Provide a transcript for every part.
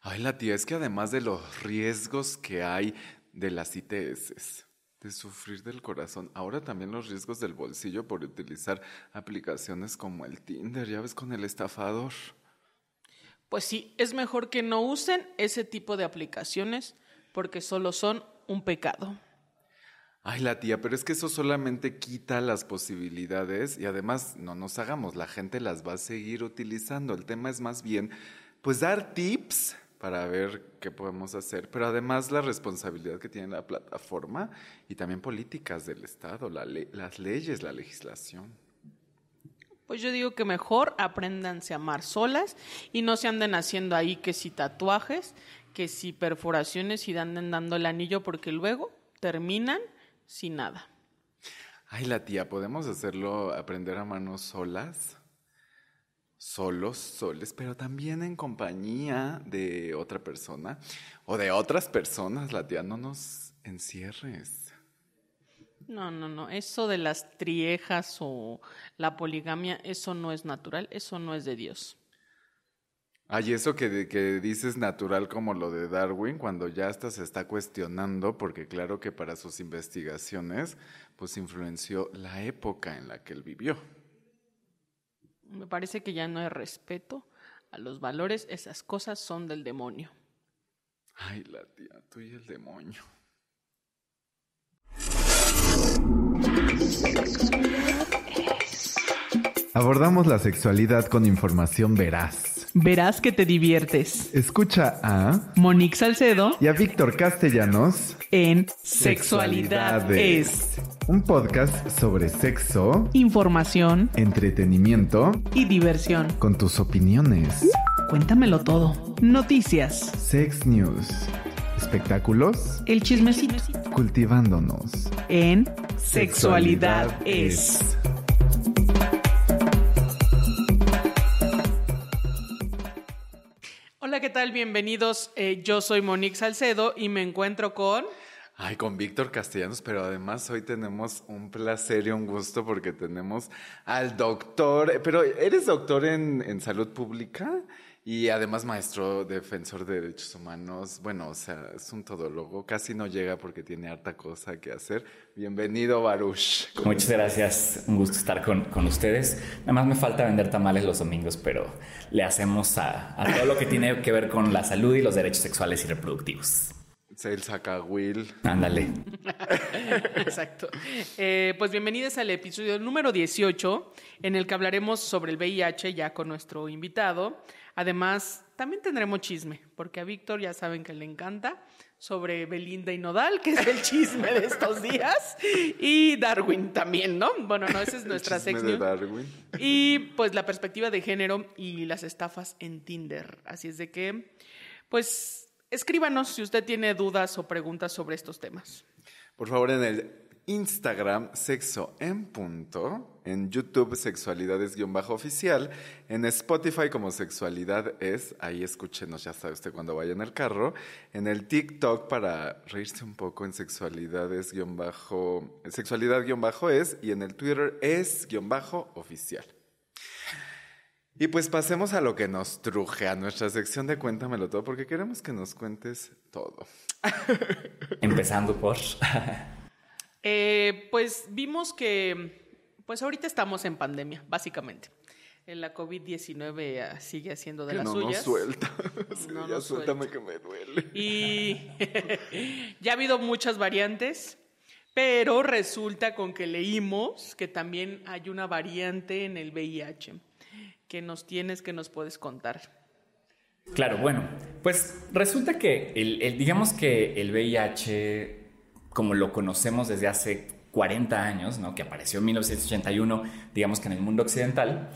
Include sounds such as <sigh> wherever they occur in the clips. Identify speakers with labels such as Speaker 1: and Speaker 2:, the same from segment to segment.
Speaker 1: Ay, la tía, es que además de los riesgos que hay de las ITS, de sufrir del corazón, ahora también los riesgos del bolsillo por utilizar aplicaciones como el Tinder, ya ves, con el estafador.
Speaker 2: Pues sí, es mejor que no usen ese tipo de aplicaciones porque solo son un pecado.
Speaker 1: Ay, la tía, pero es que eso solamente quita las posibilidades y además no nos hagamos, la gente las va a seguir utilizando. El tema es más bien, pues dar tips para ver qué podemos hacer, pero además la responsabilidad que tiene la plataforma y también políticas del Estado, las leyes, la legislación.
Speaker 2: Pues yo digo que mejor aprendanse a amar solas y no se anden haciendo ahí que si tatuajes, que si perforaciones y anden dando el anillo porque luego terminan sin nada.
Speaker 1: Ay, la tía, ¿podemos hacerlo aprender a manos solas? Solos, soles, pero también en compañía de otra persona o de otras personas, la tía, no nos encierres.
Speaker 2: No, no, no, eso de las triejas o la poligamia, eso no es natural, eso no es de Dios.
Speaker 1: Hay eso que, que, dices natural como lo de Darwin, cuando ya hasta se está cuestionando, porque claro que para sus investigaciones, pues influenció la época en la que él vivió.
Speaker 2: Me parece que ya no hay respeto a los valores, esas cosas son del demonio.
Speaker 1: Ay, la tía, tú y el demonio. Abordamos la sexualidad con información veraz
Speaker 2: Verás que te diviertes.
Speaker 1: Escucha a
Speaker 2: Monique Salcedo
Speaker 1: y a Víctor Castellanos
Speaker 2: en Sexualidad es
Speaker 1: un podcast sobre sexo,
Speaker 2: información,
Speaker 1: entretenimiento
Speaker 2: y diversión.
Speaker 1: Con tus opiniones.
Speaker 2: Cuéntamelo todo. Noticias.
Speaker 1: Sex News. Espectáculos.
Speaker 2: El chismecito.
Speaker 1: Cultivándonos.
Speaker 2: En Sexualidad, es. Hola, ¿qué tal? Bienvenidos. Eh, yo soy Monique Salcedo y me encuentro con...
Speaker 1: Ay, con Víctor Castellanos, pero además hoy tenemos un placer y un gusto porque tenemos al doctor, pero ¿eres doctor en, en salud pública? Y además maestro defensor de derechos humanos, bueno, o sea, es un todólogo, casi no llega porque tiene harta cosa que hacer. Bienvenido, Baruch.
Speaker 3: Muchas gracias, un gusto estar con, con, ustedes. Nada más me falta vender tamales los domingos, pero le hacemos a, a todo lo que tiene que ver con la salud y los derechos sexuales y reproductivos.
Speaker 1: El saca Will.
Speaker 3: Ándale. <laughs>
Speaker 2: Exacto. Eh, pues bienvenidos al episodio número 18, en el que hablaremos sobre el VIH ya con nuestro invitado. Además, también tendremos chisme, porque a Víctor ya saben que le encanta, sobre Belinda y Nodal, que es el chisme de estos días, y Darwin también, ¿no? Bueno, no, esa es nuestra sección.
Speaker 1: Darwin.
Speaker 2: Y pues la perspectiva de género y las estafas en Tinder. Así es de que, pues, escríbanos si usted tiene dudas o preguntas sobre estos temas.
Speaker 1: Por favor, en el Instagram Sexo en Punto, en YouTube Sexualidades-oficial, en Spotify como Sexualidad es, ahí escúchenos, ya sabe usted cuando vaya en el carro, en el TikTok para reírse un poco en Sexualidades-bajo, Sexualidad-es y en el Twitter es-oficial. Y pues pasemos a lo que nos truje, a nuestra sección de Cuéntamelo todo, porque queremos que nos cuentes todo. <laughs>
Speaker 3: Empezando por... <laughs>
Speaker 2: Eh, pues vimos que, pues ahorita estamos en pandemia, básicamente. La COVID-19 ah, sigue haciendo de las
Speaker 1: no
Speaker 2: suyas. <laughs>
Speaker 1: Nos suelta. no ya suéltame que me duele.
Speaker 2: Y ya ha habido muchas variantes, pero resulta con que leímos que también hay una variante en el VIH. Que nos tienes, que nos puedes contar?
Speaker 3: Claro, bueno, pues resulta que el digamos que el VIH como lo conocemos desde hace 40 años, ¿no? que apareció en 1981, digamos que en el mundo occidental,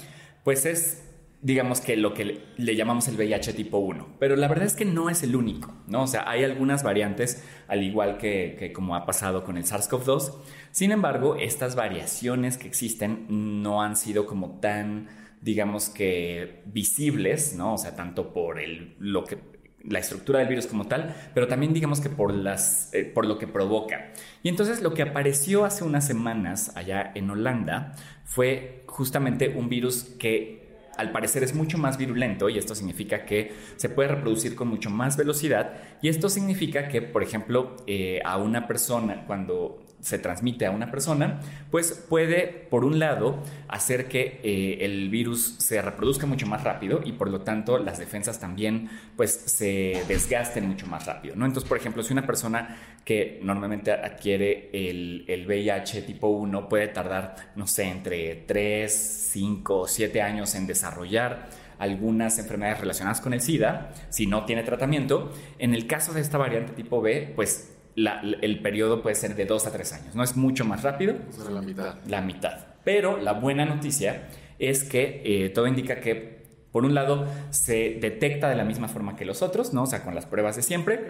Speaker 3: pues es digamos que lo que le llamamos el VIH tipo 1. Pero la verdad es que no es el único, ¿no? O sea, hay algunas variantes, al igual que, que como ha pasado con el SARS-CoV-2. Sin embargo, estas variaciones que existen no han sido como tan, digamos que visibles, ¿no? O sea, tanto por el, lo que la estructura del virus como tal, pero también digamos que por, las, eh, por lo que provoca. Y entonces lo que apareció hace unas semanas allá en Holanda fue justamente un virus que al parecer es mucho más virulento y esto significa que se puede reproducir con mucho más velocidad y esto significa que, por ejemplo, eh, a una persona cuando se transmite a una persona, pues puede, por un lado, hacer que eh, el virus se reproduzca mucho más rápido y por lo tanto las defensas también pues se desgasten mucho más rápido, ¿no? Entonces, por ejemplo, si una persona que normalmente adquiere el, el VIH tipo 1 puede tardar, no sé, entre 3, 5, 7 años en desarrollar algunas enfermedades relacionadas con el SIDA, si no tiene tratamiento. En el caso de esta variante tipo B, pues el periodo puede ser de dos a tres años, ¿no? Es mucho más rápido.
Speaker 1: la mitad.
Speaker 3: La mitad. Pero la buena noticia es que eh, todo indica que, por un lado, se detecta de la misma forma que los otros, ¿no? O sea, con las pruebas de siempre.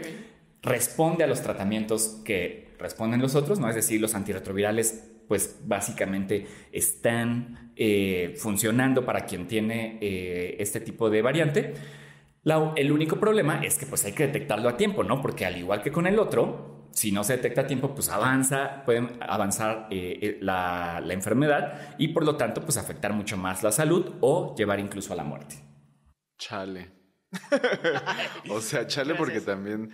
Speaker 3: Responde a los tratamientos que responden los otros, ¿no? Es decir, los antirretrovirales, pues básicamente están eh, funcionando para quien tiene eh, este tipo de variante el único problema es que pues hay que detectarlo a tiempo, ¿no? Porque al igual que con el otro, si no se detecta a tiempo, pues avanza, puede avanzar eh, eh, la, enfermedad y por lo tanto pues afectar mucho más la salud o llevar incluso a la muerte.
Speaker 1: Chale. <laughs> o sea, chale porque también...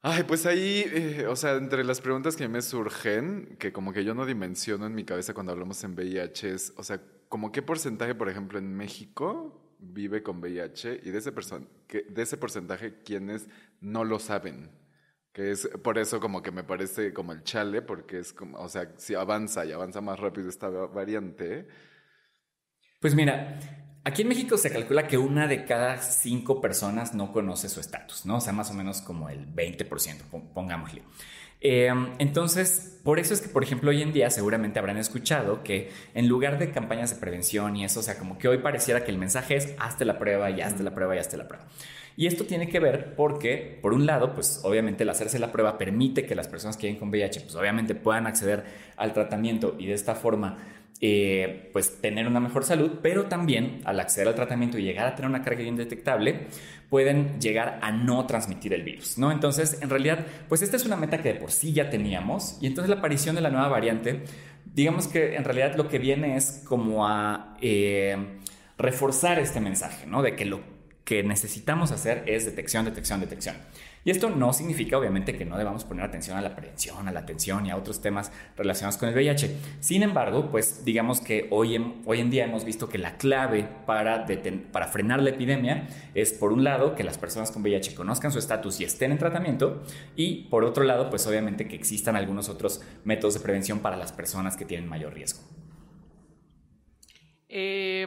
Speaker 1: Ay, pues ahí, eh, o sea, entre las preguntas que me surgen, que como que yo no dimensiono en mi cabeza cuando hablamos en VIH, es, o sea, como qué porcentaje, por ejemplo, en México vive con VIH y de ese, que, de ese porcentaje quienes no lo saben. Que es por eso como que me parece como el chale, porque es como, o sea, si avanza y avanza más rápido esta variante.
Speaker 3: Pues mira, aquí en México se calcula que una de cada cinco personas no conoce su estatus, ¿no? O sea, más o menos como el 20%, pongámosle. Eh, entonces, por eso es que, por ejemplo, hoy en día seguramente habrán escuchado que en lugar de campañas de prevención y eso, o sea, como que hoy pareciera que el mensaje es hazte la prueba y hazte la prueba y hazte la prueba. Y esto tiene que ver porque, por un lado, pues obviamente el hacerse la prueba permite que las personas que vienen con VIH, pues obviamente puedan acceder al tratamiento y de esta forma eh, pues tener una mejor salud, pero también al acceder al tratamiento y llegar a tener una carga indetectable, pueden llegar a no transmitir el virus, ¿no? Entonces, en realidad, pues esta es una meta que de por sí ya teníamos y entonces la aparición de la nueva variante, digamos que en realidad lo que viene es como a eh, reforzar este mensaje, ¿no? De que lo que necesitamos hacer es detección, detección, detección. Y esto no significa, obviamente, que no debamos poner atención a la prevención, a la atención y a otros temas relacionados con el VIH. Sin embargo, pues digamos que hoy en, hoy en día hemos visto que la clave para, para frenar la epidemia es, por un lado, que las personas con VIH conozcan su estatus y estén en tratamiento, y por otro lado, pues obviamente que existan algunos otros métodos de prevención para las personas que tienen mayor riesgo.
Speaker 2: Eh,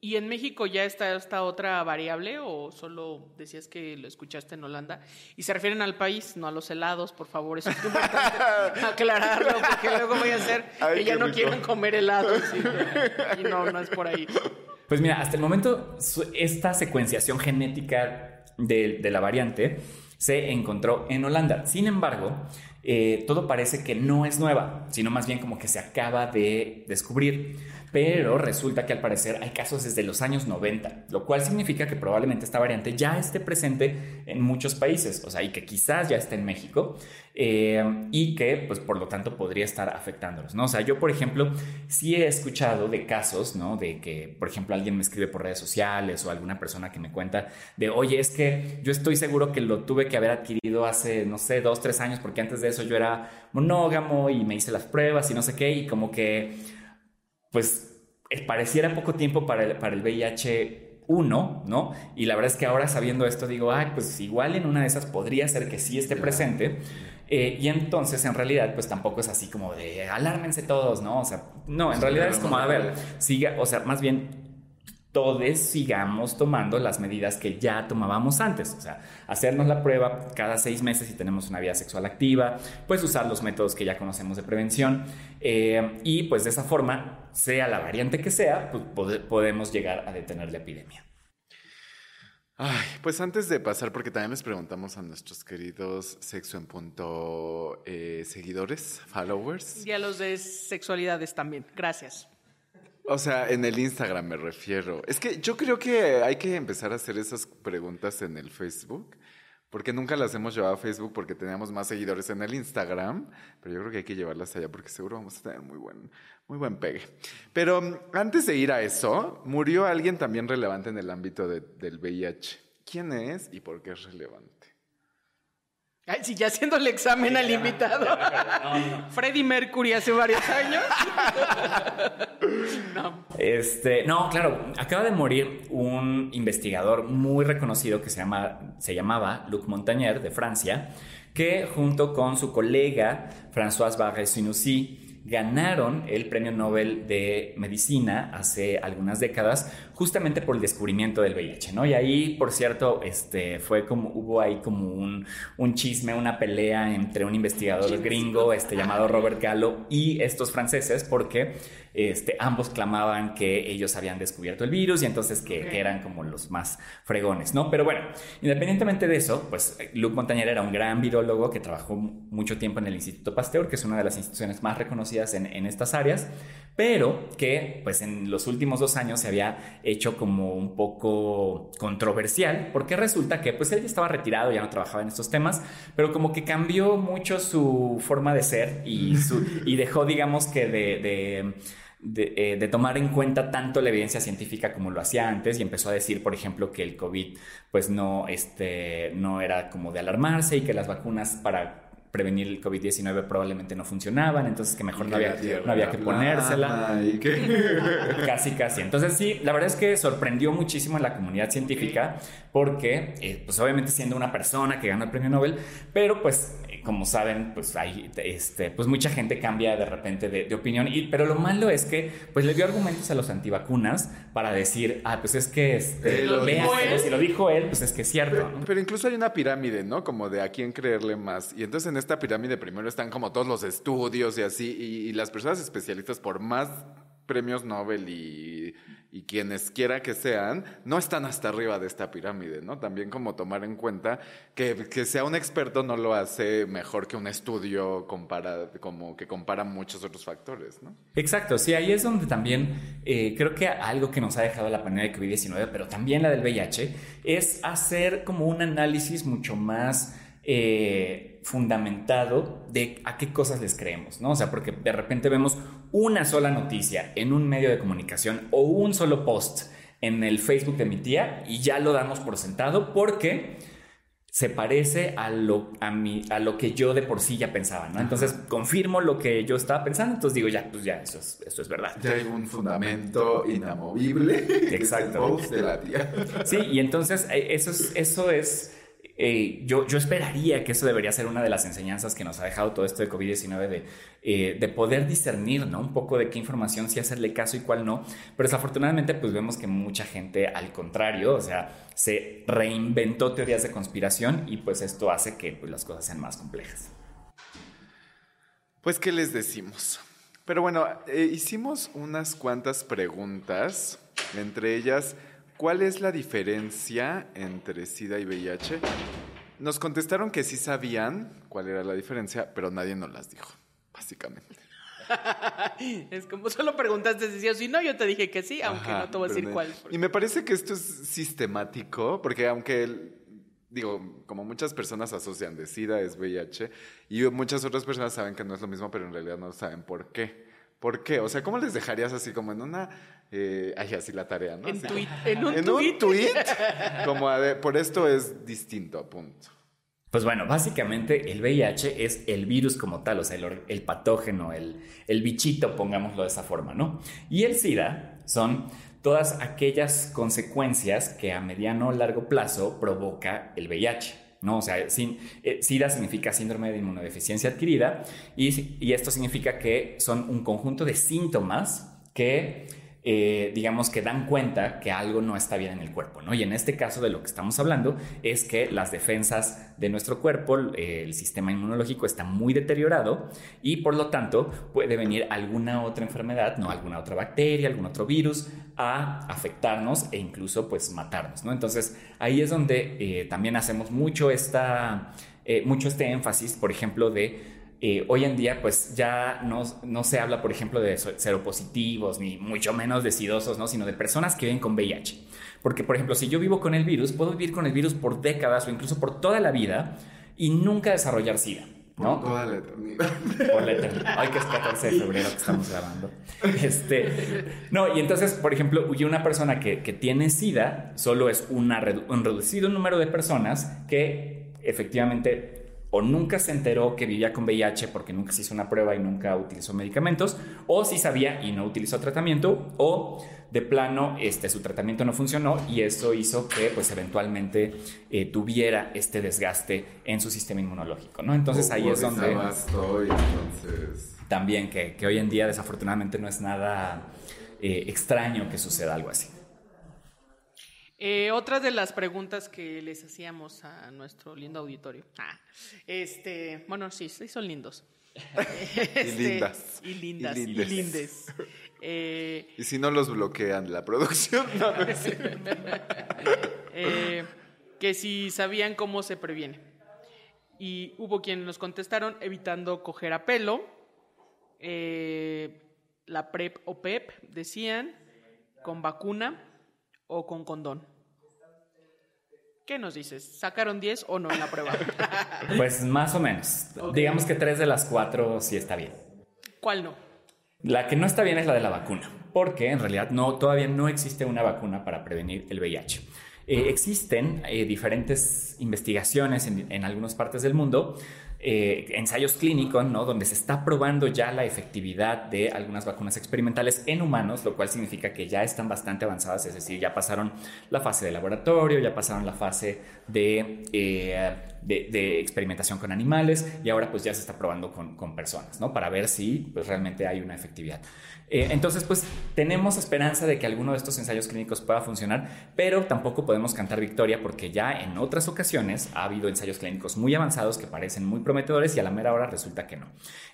Speaker 2: ¿Y en México ya está esta otra variable o solo decías que lo escuchaste en Holanda? Y se refieren al país, no a los helados, por favor, eso es importante <laughs> aclararlo, porque luego voy a ser que ya no quieren comer helados y, no, no es por ahí.
Speaker 3: Pues mira, hasta el momento esta secuenciación genética de, de la variante se encontró en Holanda. Sin embargo, eh, todo parece que no es nueva, sino más bien como que se acaba de descubrir. Pero resulta que al parecer hay casos desde los años 90, lo cual significa que probablemente esta variante ya esté presente en muchos países, o sea, y que quizás ya esté en México, eh, y que pues por lo tanto podría estar afectándolos, ¿no? O sea, yo por ejemplo sí he escuchado de casos, ¿no? De que, por ejemplo, alguien me escribe por redes sociales o alguna persona que me cuenta de, oye, es que yo estoy seguro que lo tuve que haber adquirido hace, no sé, dos, tres años, porque antes de eso yo era monógamo y me hice las pruebas y no sé qué, y como que, pues, pareciera poco tiempo para el, para el VIH 1, ¿no? Y la verdad es que ahora sabiendo esto digo, ay, pues igual en una de esas podría ser que sí esté presente. Eh, y entonces, en realidad, pues tampoco es así como de alármense todos, ¿no? O sea, no, en realidad es como, a ver, siga, o sea, más bien todos sigamos tomando las medidas que ya tomábamos antes. O sea, hacernos la prueba cada seis meses si tenemos una vida sexual activa, pues usar los métodos que ya conocemos de prevención eh, y pues de esa forma, sea la variante que sea, pues podemos llegar a detener la epidemia.
Speaker 1: Ay, pues antes de pasar, porque también les preguntamos a nuestros queridos sexo en punto eh, seguidores, followers.
Speaker 2: Y a los de sexualidades también. Gracias.
Speaker 1: O sea, en el Instagram me refiero. Es que yo creo que hay que empezar a hacer esas preguntas en el Facebook, porque nunca las hemos llevado a Facebook porque teníamos más seguidores en el Instagram, pero yo creo que hay que llevarlas allá porque seguro vamos a tener muy buen, muy buen pegue. Pero mm, antes de ir a eso, murió alguien también relevante en el ámbito del VIH. ¿Quién es y por qué es relevante?
Speaker 2: Ay, sí, ya haciendo el examen al invitado. Freddie Mercury hace varios años. <laughs>
Speaker 3: no. Este, no, claro, acaba de morir un investigador muy reconocido que se, llama, se llamaba Luc Montagnier de Francia, que junto con su colega François Barré-Sinoussi ganaron el Premio Nobel de Medicina hace algunas décadas justamente por el descubrimiento del VIH, ¿no? Y ahí, por cierto, este, fue como, hubo ahí como un, un chisme, una pelea entre un investigador gringo este, llamado Robert Gallo y estos franceses porque este, ambos clamaban que ellos habían descubierto el virus y entonces que, eran como los más fregones, ¿no? Pero bueno, independientemente de eso, pues Luc Montañer era un gran virólogo que trabajó mucho tiempo en el Instituto Pasteur, que es una de las instituciones más reconocidas en, en estas áreas, pero que pues en los últimos dos años se había hecho como un poco controversial, porque resulta que pues él ya estaba retirado, ya no trabajaba en estos temas, pero como que cambió mucho su forma de ser y, dejó digamos que de eh, de, tomar en cuenta tanto la evidencia científica como lo hacía antes y empezó a decir, por ejemplo, que el COVID pues no, este, no era como de alarmarse y que las vacunas para prevenir el COVID-19 probablemente no funcionaban, entonces que mejor no había, no había, que ponérsela. <laughs> casi, casi. Entonces sí, la verdad es que sorprendió muchísimo a la comunidad científica porque, eh, pues obviamente siendo una persona que ganó el premio Nobel, pero pues como saben, pues hay, este, pues mucha gente cambia de repente de, opinión, y, pero lo malo es que, pues le dio argumentos a los antivacunas para decir, ah, pues es que, este, lo si lo dijo él, pues es que es cierto.
Speaker 1: Pero, incluso hay una pirámide, ¿no? Como de a quién creerle más. Y entonces en esta pirámide primero están como todos los estudios y así, y las personas especialistas por más premios Nobel y y quienes quiera que sean, no están hasta arriba de esta pirámide, ¿no? También como tomar en cuenta que, que sea un experto no lo hace mejor que un estudio compara, como que compara muchos otros factores, ¿no?
Speaker 3: Exacto, sí, ahí es donde también eh, creo que algo que nos ha dejado la pandemia de COVID-19, pero también la del VIH, es hacer como un análisis mucho más eh, fundamentado de a qué cosas les creemos, ¿no? O sea, porque de repente vemos una sola noticia en un medio de comunicación o un solo post en el Facebook de mi tía y ya lo damos por sentado porque se parece a lo, a, mi, a lo que yo de por sí ya pensaba, ¿no? Entonces confirmo lo que yo estaba pensando, entonces digo, ya, pues ya, eso es, eso es verdad.
Speaker 1: Ya hay un fundamento inamovible. <laughs>
Speaker 3: Exacto.
Speaker 1: de la tía.
Speaker 3: Sí, y entonces eh, eso es, eso es eh, yo, yo esperaría que eso debería ser una de las enseñanzas que nos ha dejado todo esto de COVID-19, de, eh, de poder discernir ¿no? un poco de qué información sí hacerle caso y cuál no. Pero desafortunadamente pues vemos que mucha gente al contrario, o sea, se reinventó teorías de conspiración y pues esto hace que pues, las cosas sean más complejas.
Speaker 1: Pues, ¿qué les decimos? Pero bueno, eh, hicimos unas cuantas preguntas, entre ellas... ¿Cuál es la diferencia entre SIDA y VIH? Nos contestaron que sí sabían cuál era la diferencia, pero nadie nos las dijo, básicamente. <laughs>
Speaker 2: es como solo preguntaste si sí o si no, yo te dije que sí, aunque no te voy a decir cuál.
Speaker 1: Y me parece que esto es sistemático, porque aunque digo, como muchas personas asocian de SIDA es VIH, y muchas otras personas saben que no es lo mismo, pero en realidad no saben por qué. ¿Por qué? O sea, ¿cómo les dejarías así como en una... Eh, ay, así la tarea, ¿no?
Speaker 2: En,
Speaker 1: tweet,
Speaker 2: en un
Speaker 1: en
Speaker 2: tweet.
Speaker 1: Un tweet <laughs> como por esto es distinto, a punto.
Speaker 3: Pues bueno, básicamente el VIH es el virus como tal, o sea, el, patógeno, el, el bichito, pongámoslo de esa forma, ¿no? Y el SIDA son todas aquellas consecuencias que a mediano o largo plazo provoca el VIH. ¿No? O sea, sin, eh, SIDA significa síndrome de inmunodeficiencia adquirida y, y, esto significa que son un conjunto de síntomas que, eh, digamos, que dan cuenta que algo no está bien en el cuerpo, ¿no? Y en este caso de lo que estamos hablando es que las defensas de nuestro cuerpo, eh, el sistema inmunológico está muy deteriorado y por lo tanto puede venir alguna otra enfermedad, no alguna otra bacteria, algún otro virus a afectarnos e incluso pues matarnos, ¿no? Entonces ahí es donde eh, también hacemos mucho, esta, mucho este énfasis, por ejemplo, de eh, hoy en día pues ya no, no, se habla, por ejemplo, de seropositivos, ni mucho menos de sidosos, ¿no? Sino de personas que viven con VIH. Porque, por ejemplo, si yo vivo con el virus, puedo vivir con el virus por décadas o incluso por toda la vida y nunca desarrollar SIDA. ¿no?
Speaker 1: Toda la eternidad.
Speaker 3: Por la eternidad. Ay, que es 14 de febrero que estamos grabando. Este, no, y entonces, por ejemplo, una persona que, que tiene SIDA solo es una, un reducido número de personas que efectivamente o nunca se enteró que vivía con VIH porque nunca se hizo una prueba y nunca utilizó medicamentos, o si sabía y no utilizó tratamiento, o de plano este, su tratamiento no funcionó y eso hizo que pues eventualmente eh, tuviera este desgaste en su sistema inmunológico, ¿no? Entonces ahí es donde... También que, que, hoy en día desafortunadamente no es nada eh, extraño que suceda algo así.
Speaker 2: Eh, otra de las preguntas que les hacíamos a nuestro lindo auditorio. Ah, este, bueno, sí, sí son lindos. <laughs>
Speaker 1: y este, lindas.
Speaker 2: Y lindas. Y, lindes. <laughs>
Speaker 1: Eh, y si no los bloquean la producción. <laughs>
Speaker 2: Eh, que si sabían cómo se previene. Y hubo quienes nos contestaron evitando coger a pelo. la PrEP o PEP decían con vacuna o con condón? ¿Qué nos dices? ¿Sacaron 10 o no en la prueba? <laughs>
Speaker 3: pues más o menos. Digamos que 3 de las 4 sí está bien.
Speaker 2: ¿Cuál no?
Speaker 3: La que no está bien es la de la vacuna, porque en realidad no, todavía no existe una vacuna para prevenir el VIH. Eh, existen eh, diferentes investigaciones en, en algunas partes del mundo eh, ensayos clínicos, ¿no? Donde se está probando ya la efectividad de algunas vacunas experimentales en humanos, lo cual significa que ya están bastante avanzadas, es decir, ya pasaron la fase de laboratorio, ya pasaron la fase de, eh, de, experimentación con animales y ahora pues ya se está probando con, con personas, ¿no? Para ver si pues realmente hay una efectividad. Eh, entonces, pues tenemos esperanza de que alguno de estos ensayos clínicos pueda funcionar, pero tampoco podemos cantar victoria porque ya en otras ocasiones ha habido ensayos clínicos muy avanzados que parecen muy prometedores y a la mera hora resulta que no.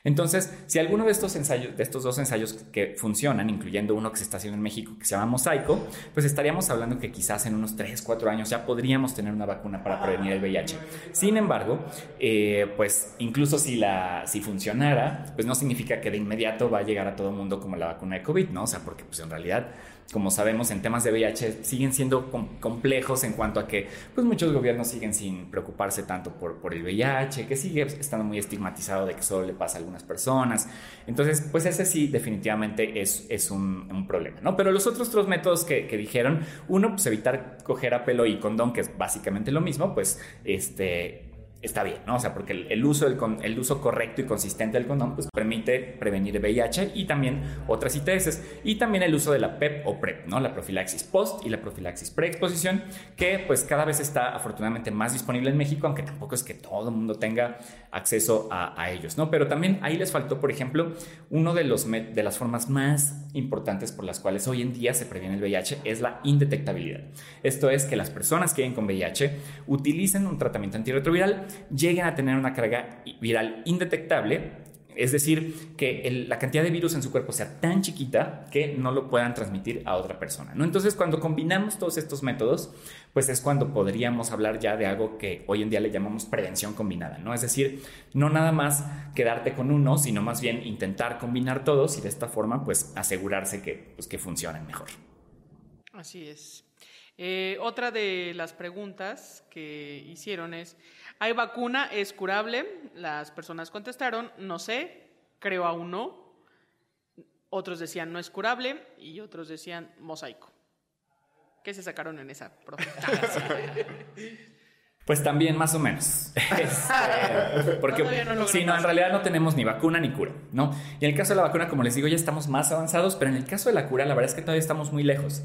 Speaker 3: Entonces, si alguno de estos ensayos, de estos dos ensayos que funcionan, incluyendo uno que se está haciendo en México que se llama Mosaico, pues estaríamos hablando que quizás en unos 3, 4 años ya podríamos tener una vacuna para prevenir el VIH. Sin embargo, eh, pues incluso si la si funcionara, pues no significa que de inmediato va a llegar a todo el mundo como la vacuna de COVID, ¿no? O sea, porque pues en realidad, como sabemos, en temas de VIH siguen siendo complejos en cuanto a que pues muchos gobiernos siguen sin preocuparse tanto por, por el VIH, que sigue estando muy estigmatizado de que solo le pasa a algunas personas. Entonces, pues ese sí definitivamente es, es un, problema, ¿no? Pero los otros dos métodos que, que dijeron, uno, pues evitar coger a pelo y condón, que es básicamente lo mismo, pues este está bien, ¿no? O sea, porque el, uso, el, uso correcto y consistente del condón pues permite prevenir VIH y también otras ITS. Y también el uso de la PEP o PrEP, ¿no? La profilaxis post y la profilaxis preexposición, que pues cada vez está afortunadamente más disponible en México, aunque tampoco es que todo el mundo tenga acceso a, a ellos, ¿no? Pero también ahí les faltó, por ejemplo, uno de, los de las formas más importantes por las cuales hoy en día se previene el VIH es la indetectabilidad. Esto es que las personas que viven con VIH utilicen un tratamiento antirretroviral lleguen a tener una carga viral indetectable, es decir, que la cantidad de virus en su cuerpo sea tan chiquita que no lo puedan transmitir a otra persona. ¿no? Entonces, cuando combinamos todos estos métodos, pues es cuando podríamos hablar ya de algo que hoy en día le llamamos prevención combinada, ¿no? Es decir, no nada más quedarte con uno, sino más bien intentar combinar todos y de esta forma, pues asegurarse que, pues, funcionen mejor.
Speaker 2: Así es. Eh, otra de las preguntas que hicieron es, ¿hay vacuna? ¿Es curable? Las personas contestaron, no sé, creo aún no. Otros decían, no es curable y otros decían, mosaico. ¿Qué se sacaron en esa <laughs>
Speaker 3: Pues también más o menos. <laughs> Este, porque si no, en realidad no tenemos ni vacuna ni cura, ¿no? Y en el caso de la vacuna, como les digo, ya estamos más avanzados, pero en el caso de la cura, la verdad es que todavía estamos muy lejos.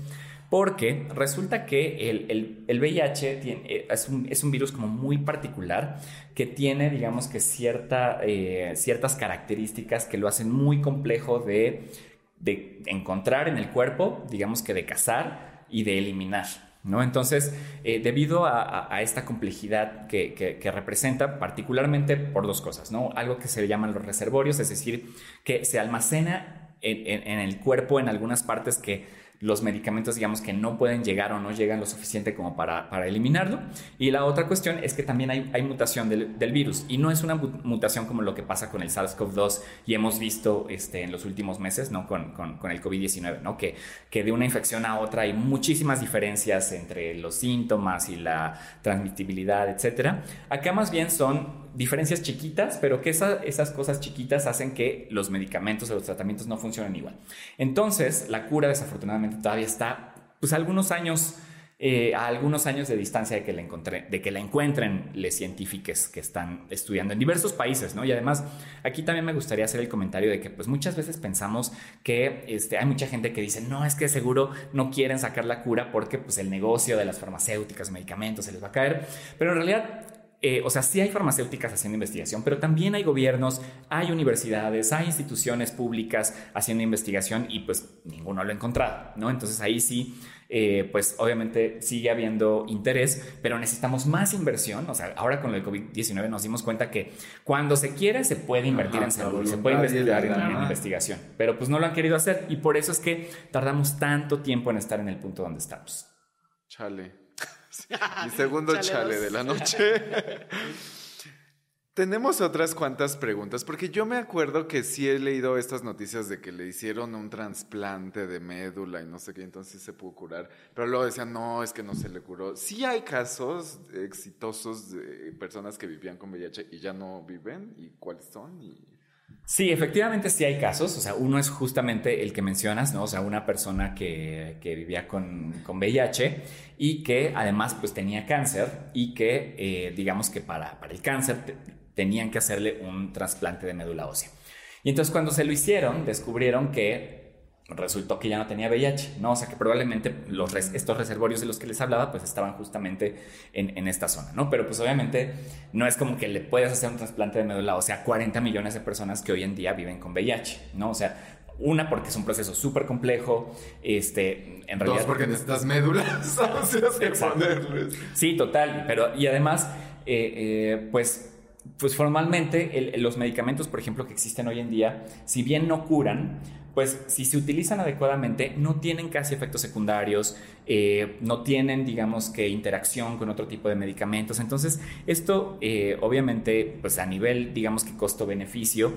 Speaker 3: Porque resulta que el, el, VIH eh, es, un, es, un, virus como muy particular que tiene, digamos que cierta, eh, ciertas características que lo hacen muy complejo de, de encontrar en el cuerpo, digamos que de cazar y de eliminar. ¿No? Entonces, eh, debido a, esta complejidad que, que, representa, particularmente por dos cosas, ¿no? Algo que se llaman los reservorios, es decir, que se almacena en, en, el cuerpo en algunas partes que los medicamentos, digamos, que no pueden llegar o no llegan lo suficiente como para, para eliminarlo. Y la otra cuestión es que también hay, mutación del, virus y no es una mutación como lo que pasa con el SARS-CoV-2 y hemos visto este, en los últimos meses, ¿no? Con, con, con el COVID-19, ¿no? Que, que de una infección a otra hay muchísimas diferencias entre los síntomas y la transmitibilidad, etcétera. Acá más bien son diferencias chiquitas, pero que esas cosas chiquitas hacen que los medicamentos o los tratamientos no funcionen igual. Entonces, la cura desafortunadamente todavía está, pues, algunos años, eh, a algunos años de distancia de que la, de que la encuentren los científicos que están estudiando en diversos países, ¿no? Y además, aquí también me gustaría hacer el comentario de que, pues, muchas veces pensamos que este, hay mucha gente que dice, no, es que seguro no quieren sacar la cura porque, pues, el negocio de las farmacéuticas, medicamentos se les va a caer, pero en realidad eh, o sea, sí hay farmacéuticas haciendo investigación, pero también hay gobiernos, hay universidades, hay instituciones públicas haciendo investigación y pues ninguno lo ha encontrado, ¿no? Entonces ahí sí, eh, pues obviamente sigue habiendo interés, pero necesitamos más inversión. O sea, ahora con el COVID-19 nos dimos cuenta que cuando se quiere se puede invertir en salud, se puede investigar en, investigación, pero pues no lo han querido hacer y por eso es que tardamos tanto tiempo en estar en el punto donde estamos.
Speaker 1: Chale. <laughs> Mi segundo chale, de la <laughs> noche. Tenemos otras cuantas preguntas, porque yo me acuerdo que sí he leído estas noticias de que le hicieron un trasplante de médula y no sé qué, entonces se pudo curar, pero luego decían, no, es que no se le curó. Sí hay casos exitosos de personas que vivían con VIH y ya no viven, ¿y cuáles son? Y...
Speaker 3: Sí, efectivamente sí hay casos. O sea, uno es justamente el que mencionas, ¿no? O sea, una persona que, vivía con, VIH y que además pues tenía cáncer y que eh, digamos que para, para el cáncer tenían que hacerle un trasplante de médula ósea. Y entonces cuando se lo hicieron, descubrieron que resultó que ya no tenía VIH, ¿no? O sea que probablemente los estos reservorios de los que les hablaba pues estaban justamente en, esta zona, ¿no? Pero pues obviamente no es como que le puedas hacer un trasplante de médula o sea, 40 millones de personas que hoy en día viven con VIH, ¿no? O sea, una porque es un proceso súper complejo, este, en realidad...
Speaker 1: Dos porque necesitas médulas, <laughs> o sea,
Speaker 3: Sí, total, pero y además, eh, eh, pues pues formalmente los medicamentos, por ejemplo, que existen hoy en día, si bien no curan, pues si se utilizan adecuadamente, no tienen casi efectos secundarios, eh, no tienen, digamos, que interacción con otro tipo de medicamentos. Entonces, esto, eh, obviamente, pues a nivel, digamos que costo-beneficio,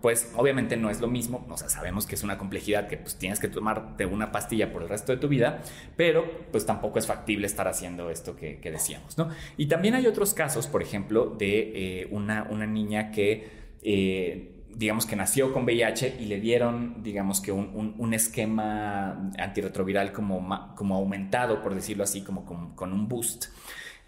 Speaker 3: pues obviamente no es lo mismo, o sea, sabemos que es una complejidad que pues tienes que tomarte una pastilla por el resto de tu vida, pero pues tampoco es factible estar haciendo esto que, decíamos, ¿no? Y también hay otros casos, por ejemplo, de eh, una, una, niña que digamos que nació con VIH y le dieron, digamos que un, esquema antirretroviral como, como aumentado, por decirlo así, como con, un boost.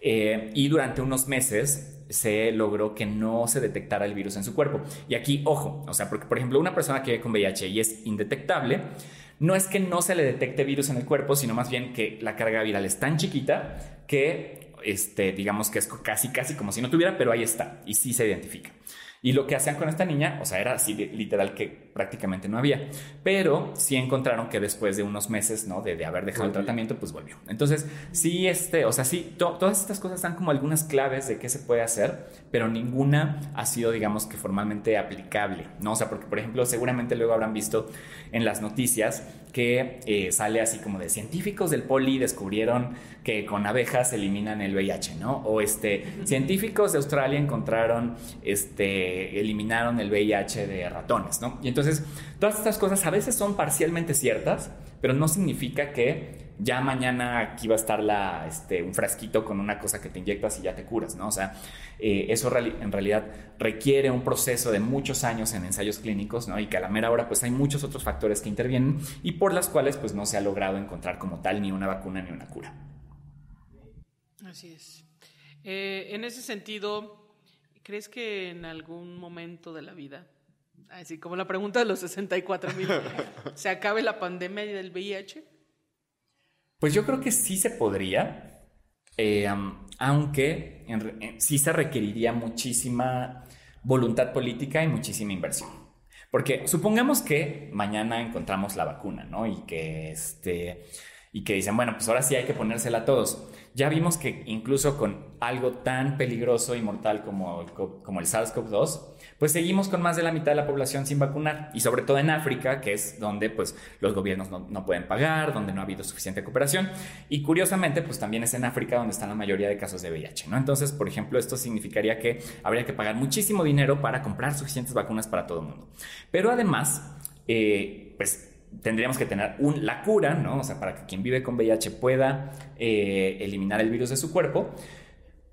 Speaker 3: Eh, y durante unos meses se logró que no se detectara el virus en su cuerpo. Y aquí, ojo, o sea, porque por ejemplo una persona que vive con VIH y es indetectable, no es que no se le detecte virus en el cuerpo, sino más bien que la carga viral es tan chiquita que, este, digamos que es casi, casi como si no tuviera, pero ahí está y sí se identifica. Y lo que hacían con esta niña, o sea, era así literal que prácticamente no había. Pero sí encontraron que después de unos meses, ¿no? De, haber dejado el tratamiento, pues volvió. Entonces, sí, este, o sea, sí, todas estas cosas dan como algunas claves de qué se puede hacer, pero ninguna ha sido, digamos, que formalmente aplicable, ¿no? O sea, porque, por ejemplo, seguramente luego habrán visto en las noticias que eh, sale así como de científicos del poli descubrieron que con abejas eliminan el VIH, ¿no? O este, científicos de Australia encontraron, este, eliminaron el VIH de ratones, ¿no? Y entonces, todas estas cosas a veces son parcialmente ciertas, pero no significa que ya mañana aquí va a estar la, este, un frasquito con una cosa que te inyectas y ya te curas, ¿no? O sea, eh, eso en realidad requiere un proceso de muchos años en ensayos clínicos, ¿no? Y que a la mera hora pues hay muchos otros factores que intervienen y por las cuales pues no se ha logrado encontrar como tal ni una vacuna ni una cura.
Speaker 2: Así es. Eh, en ese sentido, ¿crees que en algún momento de la vida, así como la pregunta de los 64 mil, <laughs> se acabe la pandemia del VIH?
Speaker 3: Pues yo creo que sí se podría, eh, aunque sí se requeriría muchísima voluntad política y muchísima inversión. Porque supongamos que mañana encontramos la vacuna, ¿no? Y que este y que dicen, bueno, pues ahora sí hay que ponérsela a todos. Ya vimos que incluso con algo tan peligroso y mortal como, como el SARS-CoV-2, pues seguimos con más de la mitad de la población sin vacunar y sobre todo en África, que es donde pues los gobiernos no, pueden pagar, donde no ha habido suficiente cooperación y curiosamente pues también es en África donde están la mayoría de casos de VIH, ¿no? Entonces, por ejemplo, esto significaría que habría que pagar muchísimo dinero para comprar suficientes vacunas para todo el mundo. Pero además, eh, pues tendríamos que tener un, la cura, ¿no? O sea, para que quien vive con VIH pueda eh, eliminar el virus de su cuerpo.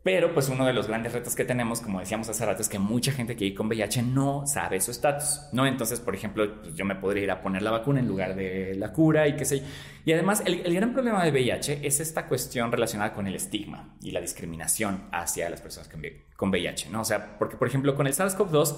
Speaker 3: Pero pues uno de los grandes retos que tenemos, como decíamos hace rato, es que mucha gente que vive con VIH no sabe su estatus, ¿no? Entonces, por ejemplo, pues, yo me podría ir a poner la vacuna en lugar de la cura y qué sé. Y además, el, el, gran problema de VIH es esta cuestión relacionada con el estigma y la discriminación hacia las personas con, con VIH, ¿no? O sea, porque, por ejemplo, con el SARS-CoV-2,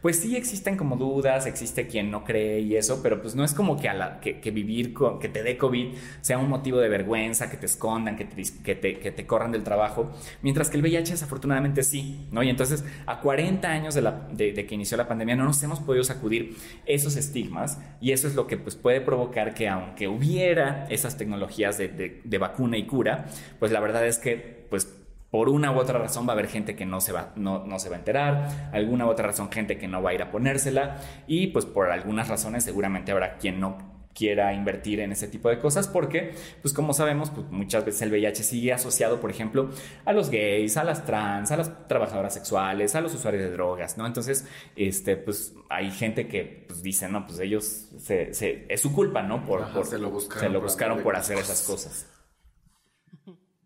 Speaker 3: pues sí existen como dudas, existe quien no cree y eso, pero pues no es como que, a la, que, vivir con, que te dé COVID sea un motivo de vergüenza, que te escondan, que te, que te, que te corran del trabajo, mientras que el VIH desafortunadamente sí, ¿no? Y entonces a 40 años de, la, de, que inició la pandemia no nos hemos podido sacudir esos estigmas y eso es lo que pues puede provocar que aunque hubiera esas tecnologías de, de vacuna y cura, pues la verdad es que pues por una u otra razón va a haber gente que no se va, no, no, se va a enterar, alguna u otra razón gente que no va a ir a ponérsela y pues por algunas razones seguramente habrá quien no quiera invertir en ese tipo de cosas porque pues como sabemos pues muchas veces el VIH sigue asociado por ejemplo a los gays, a las trans, a las trabajadoras sexuales, a los usuarios de drogas, ¿no? Entonces este pues hay gente que pues dice no pues ellos se, es su culpa, ¿no? Por,
Speaker 1: se lo buscaron,
Speaker 3: se lo buscaron por hacer esas cosas. <laughs>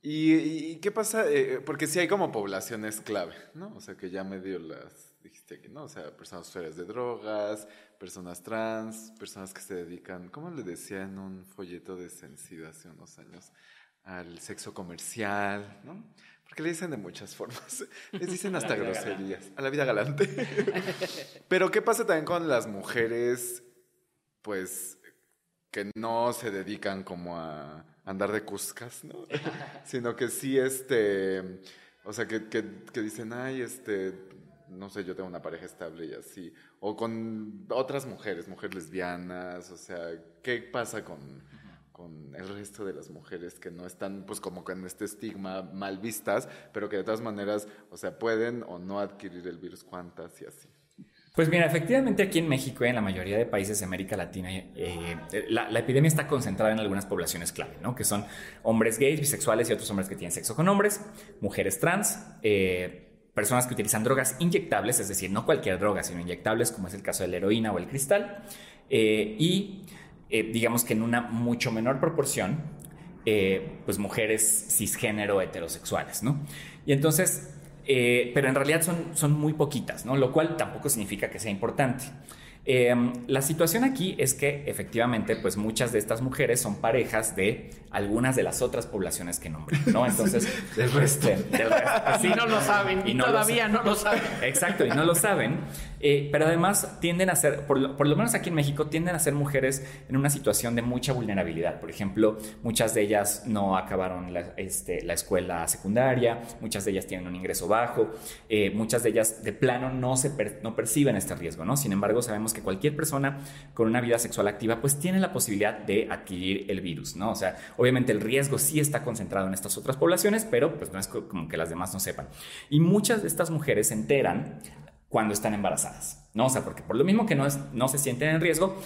Speaker 1: ¿Y, qué pasa? Eh, porque sí hay como poblaciones clave, ¿no? O sea, que ya medio las dijiste aquí, ¿no? O sea, personas usuarias de drogas, personas trans, personas que se dedican, ¿cómo le decía en un folleto de Sencida hace unos años? Al sexo comercial, ¿no? Porque le dicen de muchas <laughs> formas. Les dicen hasta groserías. A la vida galante. <laughs> Pero ¿qué pasa también con las mujeres, pues, que no se dedican como a andar de cuscas, ¿no? <laughs> Sino que sí, este, o sea, que, que, dicen, ay, este, no sé, yo tengo una pareja estable y así, o con otras mujeres, mujeres lesbianas, o sea, ¿qué pasa con, con el resto de las mujeres que no están, pues, como con este estigma mal vistas, pero que de todas maneras, o sea, pueden o no adquirir el virus, cuántas y así?
Speaker 3: Pues mira, efectivamente aquí en México y en la mayoría de países de América Latina, eh, la, epidemia está concentrada en algunas poblaciones clave, ¿no? Que son hombres gays, bisexuales y otros hombres que tienen sexo con hombres, mujeres trans, eh, personas que utilizan drogas inyectables, es decir, no cualquier droga, sino inyectables, como es el caso de la heroína o el cristal, eh, y digamos que en una mucho menor proporción, pues mujeres cisgénero heterosexuales, ¿no? Y entonces eh, pero en realidad son, son muy poquitas, ¿no? Lo cual tampoco significa que sea importante. Em, la situación aquí es que efectivamente, pues muchas de estas mujeres son parejas de algunas de las otras poblaciones que nombré, ¿no? <laughs> Entonces,
Speaker 1: del resto.
Speaker 2: Así no lo saben y, todavía no lo saben.
Speaker 3: Exacto, y no lo saben. Eh, pero además tienden a ser, por lo, menos aquí en México, tienden a ser mujeres en una situación de mucha vulnerabilidad. Por ejemplo, muchas de ellas no acabaron la, este, la escuela secundaria, muchas de ellas tienen un ingreso bajo, eh, muchas de ellas de plano no, se no perciben este riesgo, ¿no? Sin embargo, sabemos que cualquier persona con una vida sexual activa pues tiene la posibilidad de adquirir el virus, ¿no? O sea, obviamente el riesgo sí está concentrado en estas otras poblaciones, pero pues no es como que las demás no sepan. Y muchas de estas mujeres se enteran cuando están embarazadas. ¿No? O sea, porque por lo mismo que no, es, no se sienten en riesgo,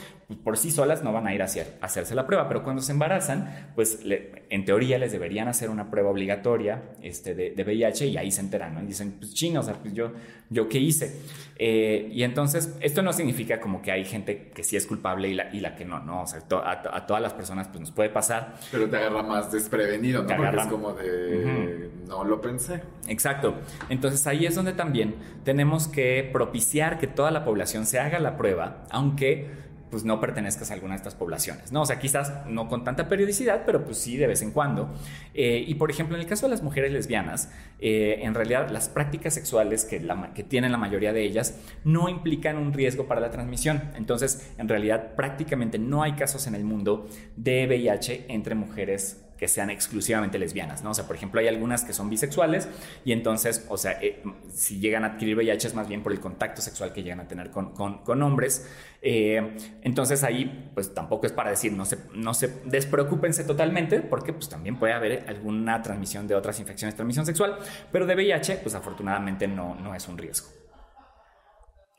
Speaker 3: por sí solas no van a ir a, hacer, hacerse la prueba, pero cuando se embarazan, pues en teoría les deberían hacer una prueba obligatoria este, de, de VIH y ahí se enteran, ¿no? Y dicen, pues chino, o sea, pues yo, yo qué hice. Eh, y entonces, esto no significa como que hay gente que sí es culpable y la, y la que no, ¿no? O sea, a, todas las personas pues nos puede pasar.
Speaker 1: Pero te agarra más desprevenido, ¿no? Porque es como de, no lo pensé.
Speaker 3: Exacto. Entonces ahí es donde también tenemos que propiciar que toda la población se haga la prueba, aunque pues no pertenezcas a alguna de estas poblaciones, ¿no? O sea, quizás no con tanta periodicidad, pero pues sí de vez en cuando. Eh, y por ejemplo, en el caso de las mujeres lesbianas, eh, en realidad las prácticas sexuales que, que tienen la mayoría de ellas no implican un riesgo para la transmisión. Entonces, en realidad prácticamente no hay casos en el mundo de VIH entre mujeres que sean exclusivamente lesbianas, ¿no? O sea, por ejemplo, hay algunas que son bisexuales y entonces, o sea, eh, si llegan a adquirir VIH es más bien por el contacto sexual que llegan a tener con, con, hombres. Eh, entonces ahí, pues tampoco es para decir, no se, no se despreocúpense totalmente, porque pues también puede haber alguna transmisión de otras infecciones transmisión sexual, pero de VIH, pues afortunadamente no, no es un riesgo.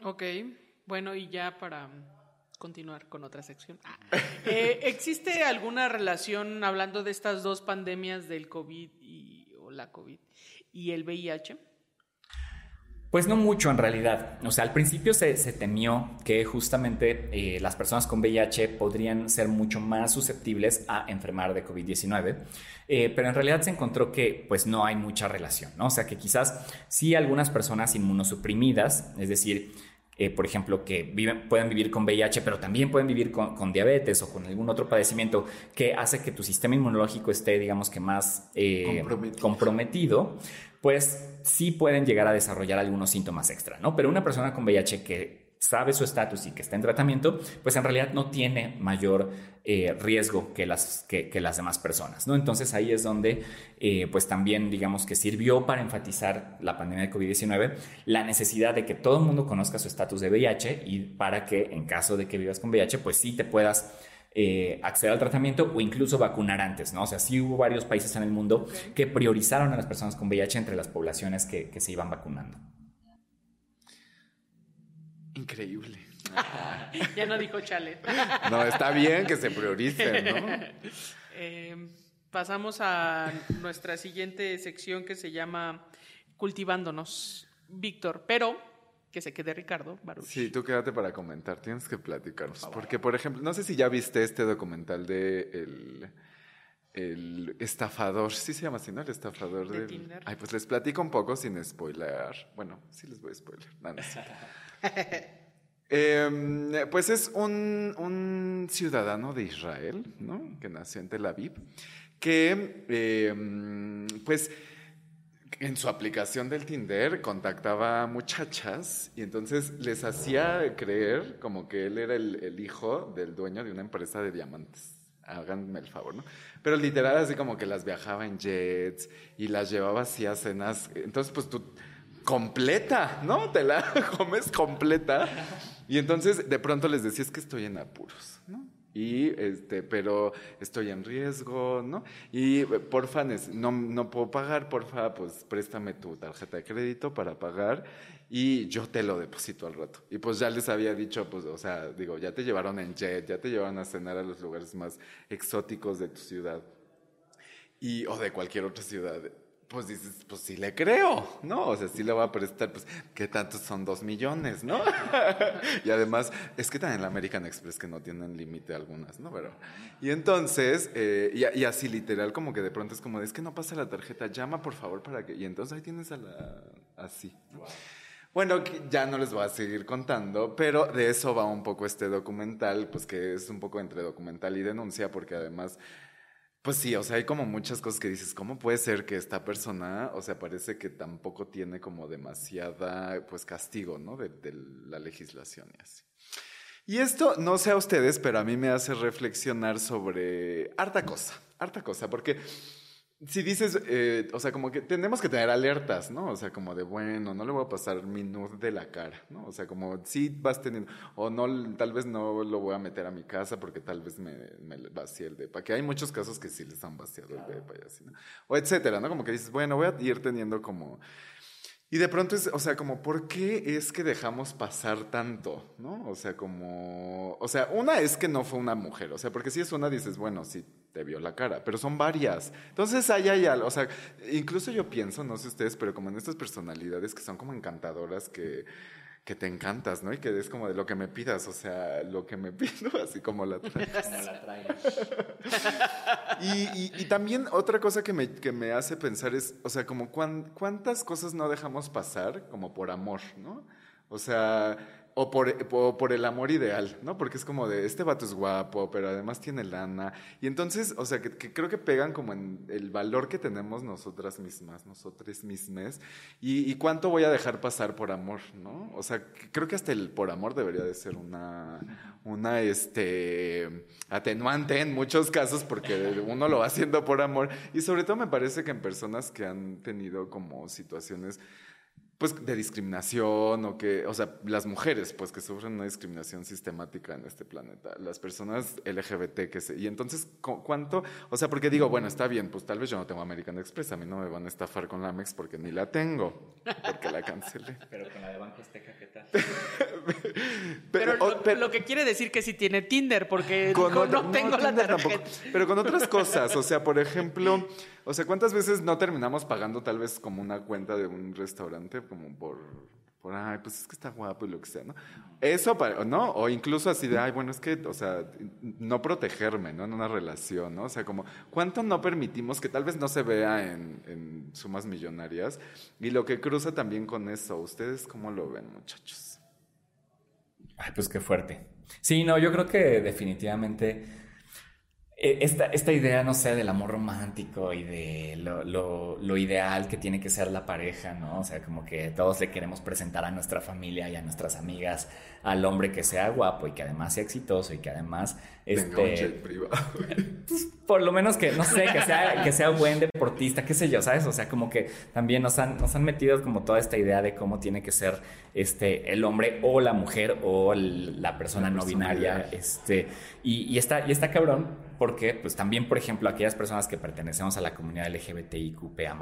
Speaker 2: Ok, bueno, y ya para continuar con otra sección. Ah. <laughs> Eh, ¿Existe alguna relación, hablando de estas dos pandemias del COVID y, o la COVID y el VIH?
Speaker 3: Pues no mucho en realidad. O sea, al principio se, temió que justamente eh, las personas con VIH podrían ser mucho más susceptibles a enfermar de COVID-19, eh, pero en realidad se encontró que pues no hay mucha relación, ¿no? O sea, que quizás sí algunas personas inmunosuprimidas, es decir, eh, por ejemplo, que viven, pueden vivir con VIH, pero también pueden vivir con, diabetes o con algún otro padecimiento que hace que tu sistema inmunológico esté, digamos que más eh, comprometido. pues sí pueden llegar a desarrollar algunos síntomas extra, ¿no? Pero una persona con VIH que sabe su estatus y que está en tratamiento, pues en realidad no tiene mayor eh, riesgo que las, que, las demás personas, ¿no? Entonces ahí es donde, eh, pues también, digamos que sirvió para enfatizar la pandemia de COVID-19 la necesidad de que todo el mundo conozca su estatus de VIH y para que en caso de que vivas con VIH, pues sí te puedas eh, acceder al tratamiento o incluso vacunar antes, ¿no? O sea, sí hubo varios países en el mundo que priorizaron a las personas con VIH entre las poblaciones que, que se iban vacunando.
Speaker 1: Increíble. <laughs>
Speaker 2: ya no dijo chale. <laughs>
Speaker 1: no, está bien que se priorice, ¿no? <laughs>
Speaker 2: Em, pasamos a nuestra siguiente sección que se llama Cultivándonos. Víctor, pero que se quede Ricardo Baruch.
Speaker 1: Sí, tú quédate para comentar, tienes que platicarnos. porque, por ejemplo, no sé si ya viste este documental de el, el estafador, sí se llama así, ¿no? El estafador
Speaker 2: de Tinder.
Speaker 1: Ay, pues les platico un poco sin spoiler. Bueno, sí les voy a spoiler. No, no <laughs> Em, pues es un, ciudadano de Israel, ¿no? Que nació en Tel Aviv, que em, pues en su aplicación del Tinder contactaba a muchachas y entonces les hacía creer como que él era el, hijo del dueño de una empresa de diamantes. Háganme el favor, ¿no? Pero literal así como que las viajaba en jets y las llevaba así a cenas. Entonces, pues tú completa, ¿no? Te la <laughs> comes completa. Y entonces de pronto les decía, es que estoy en apuros, ¿no? Y este, pero estoy en riesgo, ¿no? Y porfa, no, no puedo pagar, porfa, pues préstame tu tarjeta de crédito para pagar y yo te lo deposito al rato. Y pues ya les había dicho, pues, o sea, digo, ya te llevaron en jet, ya te llevaron a cenar a los lugares más exóticos de tu ciudad y, o de cualquier otra ciudad pues dices, pues sí le creo, ¿no? O sea, sí le voy a prestar, pues, ¿qué tantos son dos millones, no? <laughs> y además, es que también la American Express que no tienen límite algunas, ¿no? Pero, y entonces, eh, y, así literal, como que de pronto es como, es que no pasa la tarjeta, llama por favor para que, y entonces ahí tienes a la, así. Bueno, ya no les voy a seguir contando, pero de eso va un poco este documental, pues que es un poco entre documental y denuncia, porque además pues sí, o sea, hay como muchas cosas que dices, ¿cómo puede ser que esta persona, o sea, parece que tampoco tiene como demasiada, pues, castigo, ¿no? De, la legislación y así. Y esto, no sé a ustedes, pero a mí me hace reflexionar sobre harta cosa, harta cosa, porque si dices, eh, o sea, como que tenemos que tener alertas, ¿no? O sea, como de, bueno, no le voy a pasar mi nud de la cara, ¿no? O sea, como sí vas teniendo, o no, tal vez no lo voy a meter a mi casa porque tal vez me, me vacíe el depa, que hay muchos casos que sí les han vaciado el depa y así, ¿no? O etcétera, ¿no? Como que dices, bueno, voy a ir teniendo como y de pronto es, o sea, como, ¿por qué es que dejamos pasar tanto? ¿No? O sea, como, o sea, una es que no fue una mujer, o sea, porque si es una dices, bueno, sí, te vio la cara, pero son varias. Entonces, ahí hay algo, o sea, incluso yo pienso, no sé ustedes, pero como en estas personalidades que son como encantadoras, que que te encantas, ¿no? Y que es como de lo que me pidas, o sea, lo que me <laughs> pido, así como la traigo. y, y, también otra cosa que me, que me hace pensar es, o sea, como cuántas cosas no dejamos pasar como por amor, ¿no? O sea, o por, por el amor ideal, ¿no? Porque es como de, este vato es guapo, pero además tiene lana. Y entonces, o sea, que, creo que pegan como en el valor que tenemos nosotras mismas, nosotras mismas, y, cuánto voy a dejar pasar por amor, ¿no? O sea, creo que hasta el por amor debería de ser una, una este, atenuante en muchos casos, porque uno lo va haciendo por amor. Y sobre todo me parece que en personas que han tenido como situaciones pues de discriminación o que, o sea, las mujeres, pues que sufren una discriminación sistemática en este planeta, las personas LGBT que se, y entonces, ¿cuánto? O sea, porque digo, bueno, está bien, pues tal vez yo no tengo American Express, a mí no me van a estafar con la Amex porque ni la tengo, porque la cancelé. <laughs>
Speaker 3: Pero con la de Banco Azteca, ¿qué tal? <laughs>
Speaker 2: pero, lo, que quiere decir que sí tiene Tinder, porque no, tengo la tarjeta.
Speaker 1: pero con otras cosas, o sea, por ejemplo, <laughs> o sea, ¿cuántas veces no terminamos pagando tal vez como una cuenta de un restaurante como por, por ay, pues es que está guapo y lo que sea, ¿no? Eso, ¿no? O incluso así de, ay, bueno, es que, o sea, no protegerme, ¿no? En una relación, ¿no? O sea, como, ¿cuánto no permitimos que tal vez no se vea en, en sumas millonarias? Y lo que cruza también con eso, ¿ustedes cómo lo ven, muchachos?
Speaker 3: Ay, pues qué fuerte. Sí, no, yo creo que definitivamente esta, esta, idea, no sé, del amor romántico y de lo, lo, lo, ideal que tiene que ser la pareja, ¿no? O sea, como que todos le queremos presentar a nuestra familia y a nuestras amigas al hombre que sea guapo y que además sea exitoso y que además... Este,
Speaker 1: privado.
Speaker 3: Pues, por lo menos que, no sé, que sea, que sea buen deportista, qué sé yo, ¿sabes? O sea, como que también nos han, nos han metido como toda esta idea de cómo tiene que ser este, el hombre o la mujer o la persona no binaria, este, y, y, está, y está cabrón porque pues también, por ejemplo, aquellas personas que pertenecemos a la comunidad LGBTIQPA+,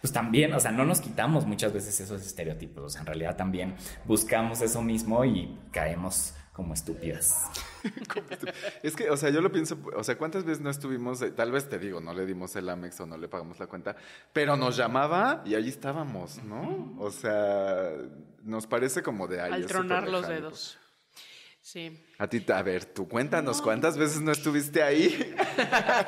Speaker 3: pues también, o sea, no nos quitamos muchas veces esos estereotipos, o sea, en realidad también buscamos eso mismo y caemos como estúpidas. <laughs>
Speaker 1: es que, o sea, yo lo pienso, o sea, ¿cuántas veces no estuvimos, tal vez te digo, no le dimos el Amex o no le pagamos la cuenta, pero nos llamaba y allí estábamos, ¿no? O sea, nos parece como de ahí.
Speaker 2: Al tronar los dedos. Sí.
Speaker 1: A ti, a ver, tú cuéntanos, ¿cuántas veces no estuviste ahí?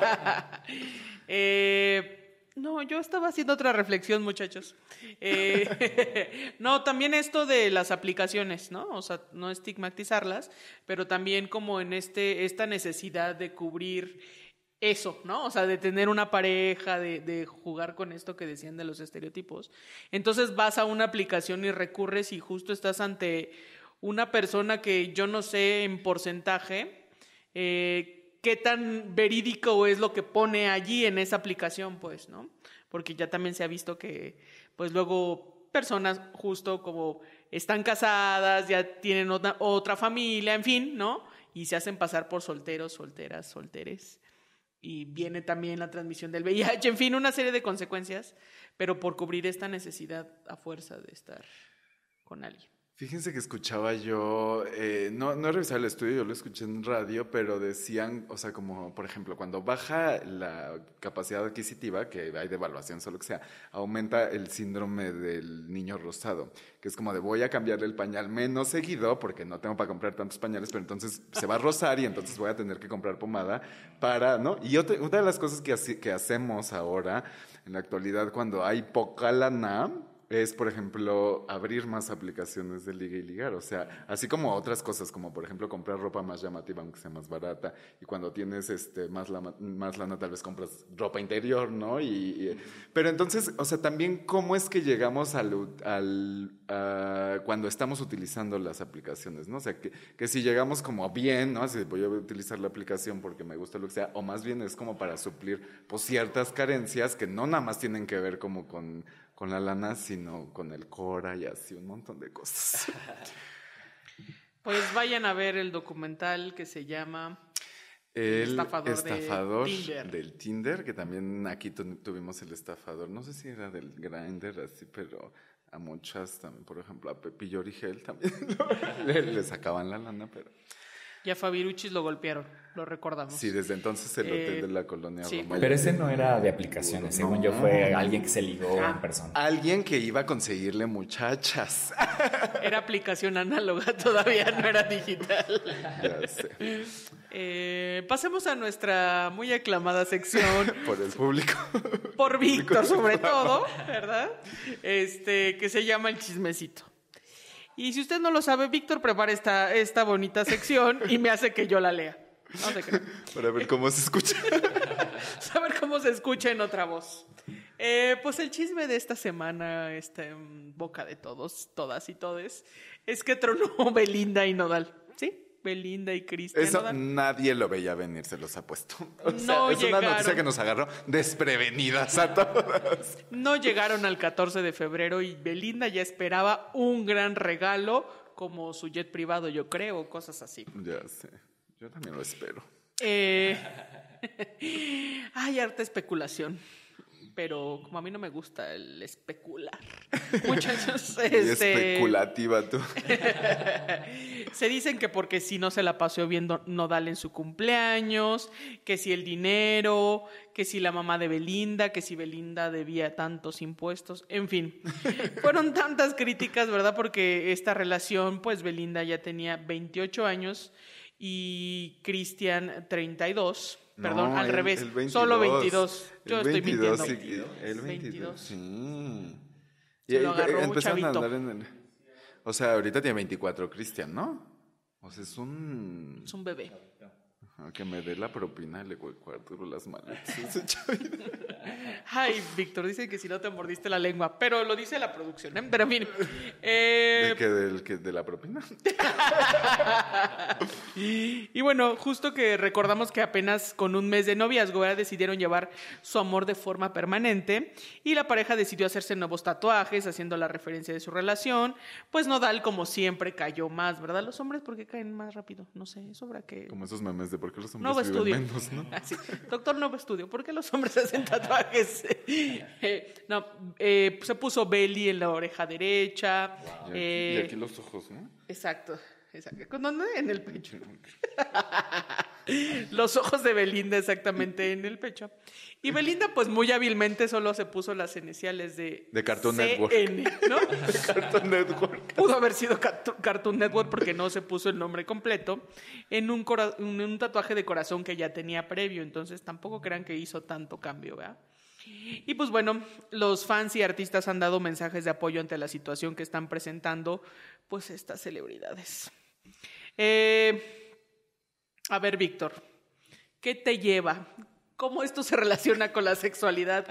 Speaker 1: <laughs>
Speaker 2: eh, no, yo estaba haciendo otra reflexión, muchachos. Eh, <laughs> no, también esto de las aplicaciones, ¿no? O sea, no estigmatizarlas, pero también como en este, esta necesidad de cubrir eso, ¿no? O sea, de tener una pareja, de, de, jugar con esto que decían de los estereotipos. Entonces vas a una aplicación y recurres y justo estás ante una persona que yo no sé en porcentaje eh, qué tan verídico es lo que pone allí en esa aplicación, pues, ¿no? Porque ya también se ha visto que, pues luego personas justo como están casadas, ya tienen otra, otra familia, en fin, ¿no? Y se hacen pasar por solteros, solteras, solteres. Y viene también la transmisión del VIH, en fin, una serie de consecuencias, pero por cubrir esta necesidad a fuerza de estar con alguien.
Speaker 1: Fíjense que escuchaba yo, eh, no, no he revisado el estudio, yo lo escuché en radio, pero decían, o sea, como por ejemplo, cuando baja la capacidad adquisitiva, que hay devaluación, solo que sea, aumenta el síndrome del niño rosado, que es como de voy a cambiarle el pañal menos seguido, porque no tengo para comprar tantos pañales, pero entonces se va a rozar y entonces voy a tener que comprar pomada para, ¿no? Y otra, una de las cosas que, que hacemos ahora, en la actualidad, cuando hay poca lana, es, por ejemplo, abrir más aplicaciones de liga y ligar. O sea, así como otras cosas, como por ejemplo comprar ropa más llamativa aunque sea más barata. Y cuando tienes este, más, lana, más lana, tal vez compras ropa interior, ¿no? Y, pero entonces, o sea, también cómo es que llegamos al, cuando estamos utilizando las aplicaciones, ¿no? O sea, que, que si llegamos como bien, ¿no? Así voy a utilizar la aplicación porque me gusta lo que sea, o más bien es como para suplir pues, ciertas carencias que no nada más tienen que ver como con con la lana, sino con el Cora y así un montón de cosas. <laughs>
Speaker 2: Pues vayan a ver el documental que se llama
Speaker 1: El estafador, del Tinder, que también aquí tuvimos el estafador, no sé si era del Grindr, así, pero a muchas también, por ejemplo, a Pepillo Origel también <laughs> le, le sacaban la lana, pero...
Speaker 2: Y a Fabiruchis lo golpearon, lo recordamos.
Speaker 1: Sí, desde entonces el hotel eh, de la colonia sí.
Speaker 3: Pero ese no era de aplicaciones, según yo fue alguien que se ligó en persona.
Speaker 1: Alguien que iba a conseguirle muchachas. <laughs>
Speaker 2: Era aplicación análoga, todavía no era digital.
Speaker 1: Ya sé.
Speaker 2: Eh, pasemos a nuestra muy aclamada sección. <laughs>
Speaker 1: Por el público.
Speaker 2: Por Víctor, sobre todo, ¿verdad? Este, que se llama El Chismecito. Y si usted no lo sabe, Víctor prepara esta, esta bonita sección y me hace que yo la lea. No crea. <laughs>
Speaker 1: Para ver cómo se escucha. <laughs>
Speaker 2: Saber cómo se escucha en otra voz. Eh, pues el chisme de esta semana, está en boca de todos, todas y todes, es que tronó <laughs> Belinda y Nodal. Belinda y Cristian
Speaker 1: Eso nadie lo veía venir, se los ha puesto. <laughs> O sea,
Speaker 2: No
Speaker 1: es una noticia que nos agarró desprevenidas a todas.
Speaker 2: No llegaron al 14 de febrero y Belinda ya esperaba un gran regalo como su jet privado, yo creo, cosas así.
Speaker 1: Ya sé. Yo también lo espero.
Speaker 2: Eh, <laughs> hay harta especulación. Pero como a mí no me gusta el especular. <laughs> Muchachos, este,
Speaker 1: especulativa tú. <laughs>
Speaker 2: se dicen que porque si no se la pasó viendo Nodal en su cumpleaños, que si el dinero, que si la mamá de Belinda, que si Belinda debía tantos impuestos, en fin. <laughs> Fueron tantas críticas, ¿verdad? Porque esta relación, pues Belinda ya tenía 28 años y Cristian 32. Perdón,
Speaker 1: No,
Speaker 2: al
Speaker 1: el-
Speaker 2: revés.
Speaker 1: el 22.
Speaker 2: Solo 22. Yo
Speaker 1: El
Speaker 2: estoy
Speaker 1: 22,
Speaker 2: mintiendo.
Speaker 1: sí, el 22.
Speaker 2: 22.
Speaker 1: Sí.
Speaker 2: Se lo
Speaker 1: y-
Speaker 2: agarró un
Speaker 1: empezaron a
Speaker 2: chavito.
Speaker 1: andar en el... O sea, ahorita tiene 24 Cristian, ¿no? O sea, es un...
Speaker 2: Es un bebé.
Speaker 1: Que me dé la propina le cuatro las maletas. Ese chavito. <laughs>
Speaker 2: Ay, Víctor, dice que si no te mordiste la lengua, pero lo dice la producción, ¿eh? Pero fin. eh,
Speaker 1: ¿De, que del, que ¿De la propina? <laughs>
Speaker 2: y bueno, justo que recordamos que apenas con un mes de noviazgo ¿verdad? decidieron llevar su amor de forma permanente y la pareja decidió hacerse nuevos tatuajes haciendo la referencia de su relación. Pues Nodal, como siempre, cayó más, ¿verdad? Los hombres, ¿por qué caen más rápido? No sé, eso habrá que...
Speaker 1: Como esos memes de por qué los hombres
Speaker 2: Nuevo
Speaker 1: viven
Speaker 2: estudio.
Speaker 1: menos, ¿no? <laughs>
Speaker 2: Así. Doctor Nuevo Estudio, ¿por qué los hombres hacen tatuajes? <laughs> Eh, no, eh, se puso Belly en la oreja derecha.
Speaker 1: Y aquí,
Speaker 2: eh,
Speaker 1: y aquí los ojos, ¿no?
Speaker 2: Exacto. Exacto. ¿Con ¿Dónde? En el pecho. <laughs> Los ojos de Belinda exactamente en el pecho. Y Belinda, pues muy hábilmente solo se puso las iniciales de...
Speaker 1: De Cartoon
Speaker 2: CN,
Speaker 1: Network.
Speaker 2: ¿no? <laughs>
Speaker 1: Cartoon Network.
Speaker 2: Pudo haber sido Carto- Cartoon Network porque no se puso el nombre completo en un, cora- en un tatuaje de corazón que ya tenía previo. Entonces tampoco crean que hizo tanto cambio, ¿verdad? Y pues bueno, los fans y artistas han dado mensajes de apoyo ante la situación que están presentando pues estas celebridades. Eh, a ver, Víctor, ¿qué te lleva? ¿Cómo esto se relaciona con la sexualidad?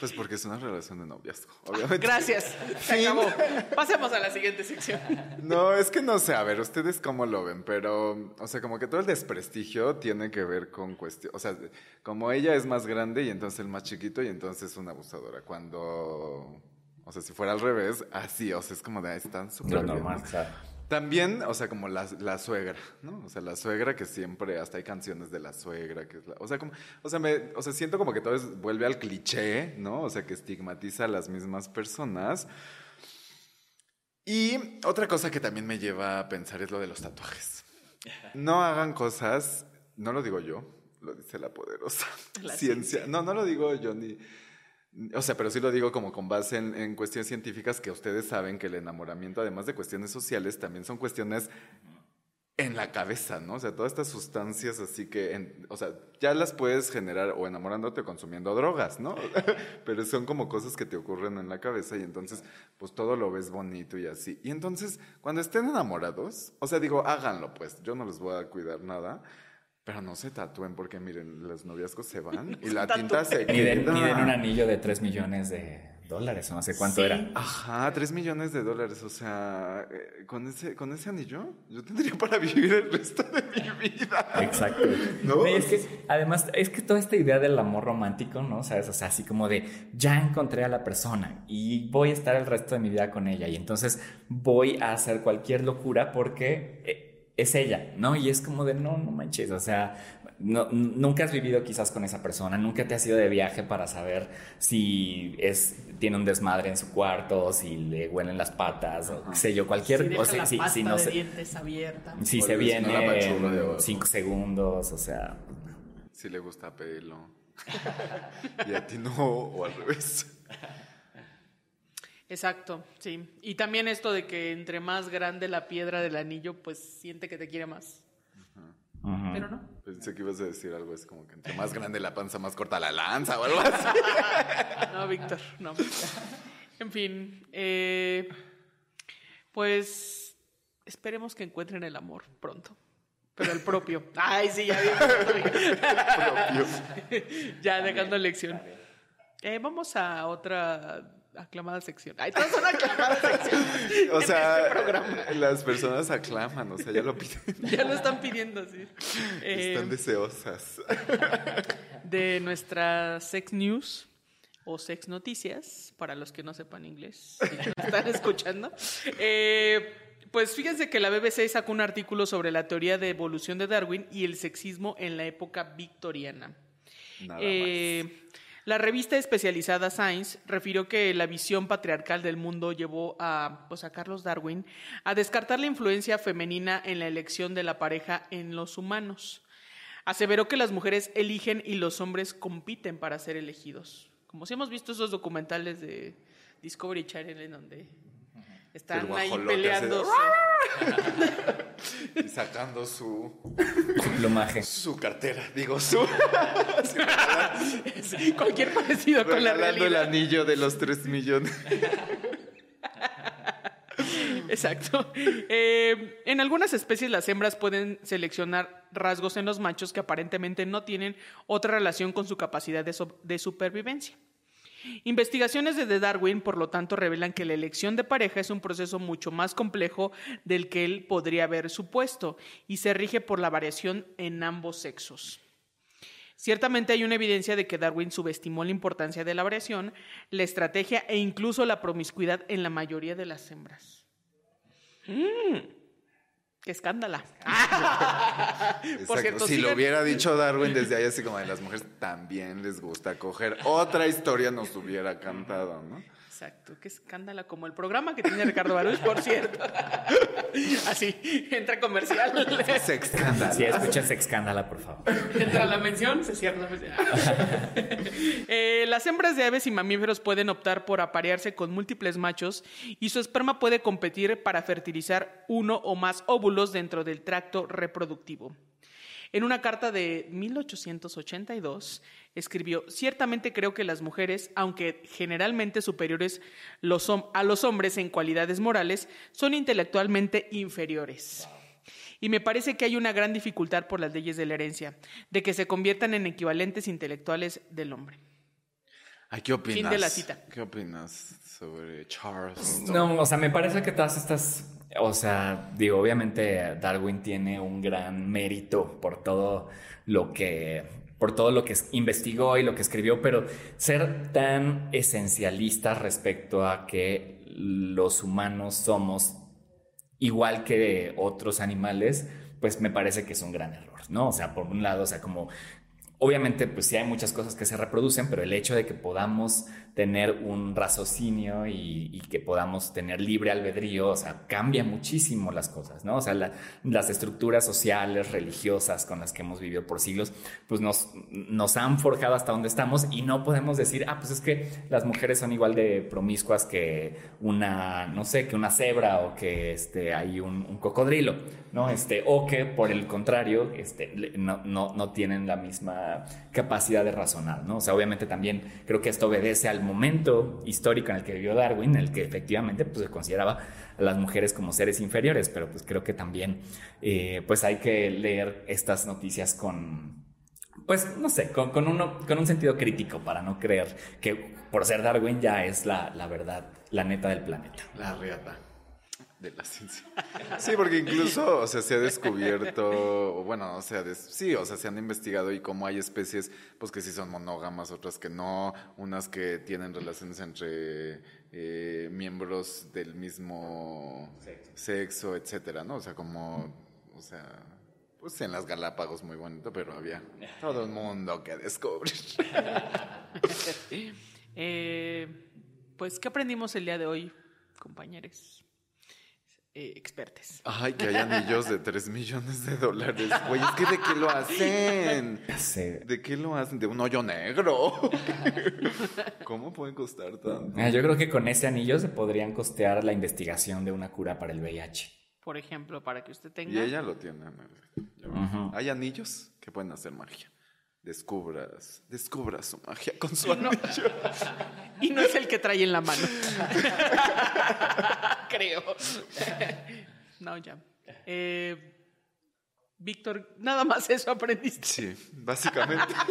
Speaker 1: Pues porque es una relación de noviazgo, obviamente.
Speaker 2: Gracias. Se acabó. Pasemos a la siguiente sección.
Speaker 1: No, es que no sé, a ver, ustedes cómo lo ven, pero, o sea, como que todo el desprestigio tiene que ver con cuestión, o sea, como ella es más grande y entonces el más chiquito y entonces es una abusadora. Cuando, o sea, si fuera al revés, así, o sea, es como de, "Ah, están súper
Speaker 3: Lo
Speaker 1: bien",
Speaker 3: normal, sea,
Speaker 1: También, o sea, como la, la suegra, ¿no? O sea, la suegra que siempre, hasta hay canciones de la suegra, que es la, o sea, como, o sea, me, o sea, siento como que todo es- vuelve al cliché, ¿no? O sea, que estigmatiza a las mismas personas. Y otra cosa que también me lleva a pensar es lo de los tatuajes. No hagan cosas, no lo digo yo, lo dice la poderosa
Speaker 2: La
Speaker 1: ciencia. No, no lo digo yo ni... O sea, pero sí lo digo como con base en, en cuestiones científicas que ustedes saben que el enamoramiento, además de cuestiones sociales, también son cuestiones en la cabeza, ¿no? O sea, todas estas sustancias así que, o sea, ya las puedes generar o enamorándote o consumiendo drogas, ¿no? <laughs> Pero son como cosas que te ocurren en la cabeza y entonces, pues todo lo ves bonito y así. Y entonces, cuando estén enamorados, o sea, digo, háganlo, pues, yo no les voy a cuidar nada. Pero no se tatúen porque miren, los noviazgos se van <laughs> y la tinta se queda.
Speaker 3: miden un anillo de 3 millones de dólares, o no sé cuánto
Speaker 2: Sí.
Speaker 3: era.
Speaker 1: Ajá, tres millones de dólares. O sea, eh, con ese, con ese anillo, yo tendría <laughs> para vivir el resto de mi vida.
Speaker 3: Exacto.
Speaker 1: ¿No?
Speaker 3: Es que, además, es que toda esta idea del amor romántico, ¿no? ¿Sabes? O sea, así como de, ya encontré a la persona y voy a estar el resto de mi vida con ella y entonces voy a hacer cualquier locura porque eh, es ella, ¿no? Y es como de, no, no manches, o sea, no- nunca has vivido quizás con esa persona, nunca te has ido de viaje para saber si es, tiene un desmadre en su cuarto, si le huelen las patas, o qué sé yo, cualquier...
Speaker 2: Si deja
Speaker 3: o sea,
Speaker 2: la
Speaker 3: si,
Speaker 2: pasta
Speaker 3: si no
Speaker 2: de dientes abierta.
Speaker 3: si se
Speaker 1: le- si no la
Speaker 3: viene en cinco segundos, o sea,
Speaker 1: Si le gusta pelo. <laughs> y a ti no, o al revés.
Speaker 2: Exacto, sí. Y también esto de que entre más grande la piedra del anillo, pues siente que te quiere más. Pero no.
Speaker 1: Pensé que ibas a decir algo así como que entre más grande la panza, más corta la lanza o algo así. <laughs>
Speaker 2: No, Víctor, no. En fin, eh, pues esperemos que encuentren el amor pronto. Pero el propio. Ay, sí, ya <laughs> ya dejando lección. Eh, vamos a otra aclamada sección. Ay, todas son aclamadas secciones. <laughs>
Speaker 1: O sea,
Speaker 2: este
Speaker 1: las personas aclaman, o sea, ya lo piden.
Speaker 2: Ya lo están pidiendo, sí. Eh,
Speaker 1: Están deseosas.
Speaker 2: de nuestra Sex News o Sex Noticias, para los que no sepan inglés y que nos están escuchando. Eh, pues fíjense que la BBC sacó un artículo sobre la teoría de evolución de Darwin y el sexismo en la época victoriana.
Speaker 1: Nada
Speaker 2: Eh, la revista especializada Science refirió que la visión patriarcal del mundo llevó a, pues, a Carlos Darwin a descartar la influencia femenina en la elección de la pareja en los humanos. Aseveró que las mujeres eligen y los hombres compiten para ser elegidos. Como si hemos visto esos documentales de Discovery Channel en donde están ahí peleando. <laughs>
Speaker 1: Y sacando su,
Speaker 3: Plumaje.
Speaker 1: su cartera, digo, su.
Speaker 2: Sí, <laughs> Cualquier parecido con la
Speaker 1: regalando el
Speaker 2: realidad.
Speaker 1: anillo de los 3 millones.
Speaker 2: Exacto. Eh, en algunas especies las hembras pueden seleccionar rasgos en los machos que aparentemente no tienen otra relación con su capacidad de, so- de supervivencia. Investigaciones de Darwin, por lo tanto, revelan que la elección de pareja es un proceso mucho más complejo del que él podría haber supuesto y se rige por la variación en ambos sexos. Ciertamente hay una evidencia de que Darwin subestimó la importancia de la variación, la estrategia e incluso la promiscuidad en la mayoría de las hembras. ¡Mmm! ¡Qué escándala! <laughs> Por cierto,
Speaker 1: si lo hubiera dicho Darwin desde ahí, así como de las mujeres también les gusta coger, otra historia nos hubiera cantado, ¿no?
Speaker 2: Exacto, qué escándala, como el programa que tiene Ricardo Baruch, por cierto. <laughs> Así, entra comercial,
Speaker 1: Sex scandal.
Speaker 3: Si escuchas Excándala, por favor.
Speaker 2: entra la mención, se cierra la mención. <laughs> Eh, las hembras de aves y mamíferos pueden optar por aparearse con múltiples machos y su esperma puede competir para fertilizar uno o más óvulos dentro del tracto reproductivo. En una carta de 1882 escribió, ciertamente creo que las mujeres, aunque generalmente superiores los a los hombres en cualidades morales, son intelectualmente inferiores. Y me parece que hay una gran dificultad por las leyes de la herencia, de que se conviertan en equivalentes intelectuales del hombre.
Speaker 1: Ay, ¿qué opinas?
Speaker 2: Fin de la cita.
Speaker 1: ¿Qué opinas sobre Charles?
Speaker 3: No, o sea, me parece que todas estas, o sea, digo, obviamente Darwin tiene un gran mérito por todo lo que, por todo lo que es- investigó y lo que escribió, pero ser tan esencialista respecto a que los humanos somos igual que otros animales, pues me parece que es un gran error, ¿no? O sea, por un lado, o sea, como obviamente, pues sí hay muchas cosas que se reproducen, pero el hecho de que podamos tener un raciocinio y, y que podamos tener libre albedrío, o sea, cambia muchísimo las cosas, ¿no? O sea, la- las estructuras sociales, religiosas con las que hemos vivido por siglos, pues nos, nos han forjado hasta donde estamos y no podemos decir, ah, pues es que las mujeres son igual de promiscuas que una, no sé, que una cebra o que este, hay un, un cocodrilo, ¿no? Este, o que por el contrario, este, no, no, no tienen la misma capacidad de razonar, ¿no? O sea, obviamente también creo que esto obedece al momento histórico en el que vivió Darwin, en el que efectivamente pues, se consideraba a las mujeres como seres inferiores, pero pues creo que también eh, pues hay que leer estas noticias con, pues no sé, con, con uno, con un sentido crítico para no creer que por ser Darwin ya es la, la verdad, la neta del planeta.
Speaker 1: La riata de la ciencia. Sí, porque incluso, o sea, se ha descubierto, o bueno, o sea, des- sí, o sea, se han investigado y cómo hay especies, pues que sí son monógamas, otras que no, unas que tienen relaciones entre eh, miembros del mismo sexo. etcétera, ¿no? O sea, como, o sea, pues en las Galápagos muy bonito, pero había todo el mundo que descubrir. <laughs>
Speaker 2: Eh, pues, ¿qué aprendimos el día de hoy, compañeros? Eh, expertes.
Speaker 1: Ay, que hay anillos de 3 millones de dólares. Güey, es que ¿de qué lo <laughs> hacen?
Speaker 3: Sí.
Speaker 1: ¿De qué lo hacen? De un hoyo negro. <laughs> ¿Cómo pueden costar tanto?
Speaker 3: Yo creo que con ese anillo se podrían costear la investigación de una cura para el VIH.
Speaker 2: Por ejemplo, para que usted
Speaker 1: Y
Speaker 2: tenga.
Speaker 1: ella lo tiene. Hay anillos que pueden hacer magia. Descubras, descubra su magia con su
Speaker 2: No.
Speaker 1: anillo. <laughs>
Speaker 2: Y no es el que trae en la mano. <laughs> Creo. No, ya. Eh, Víctor, nada más eso aprendiste.
Speaker 1: Sí, básicamente. <laughs>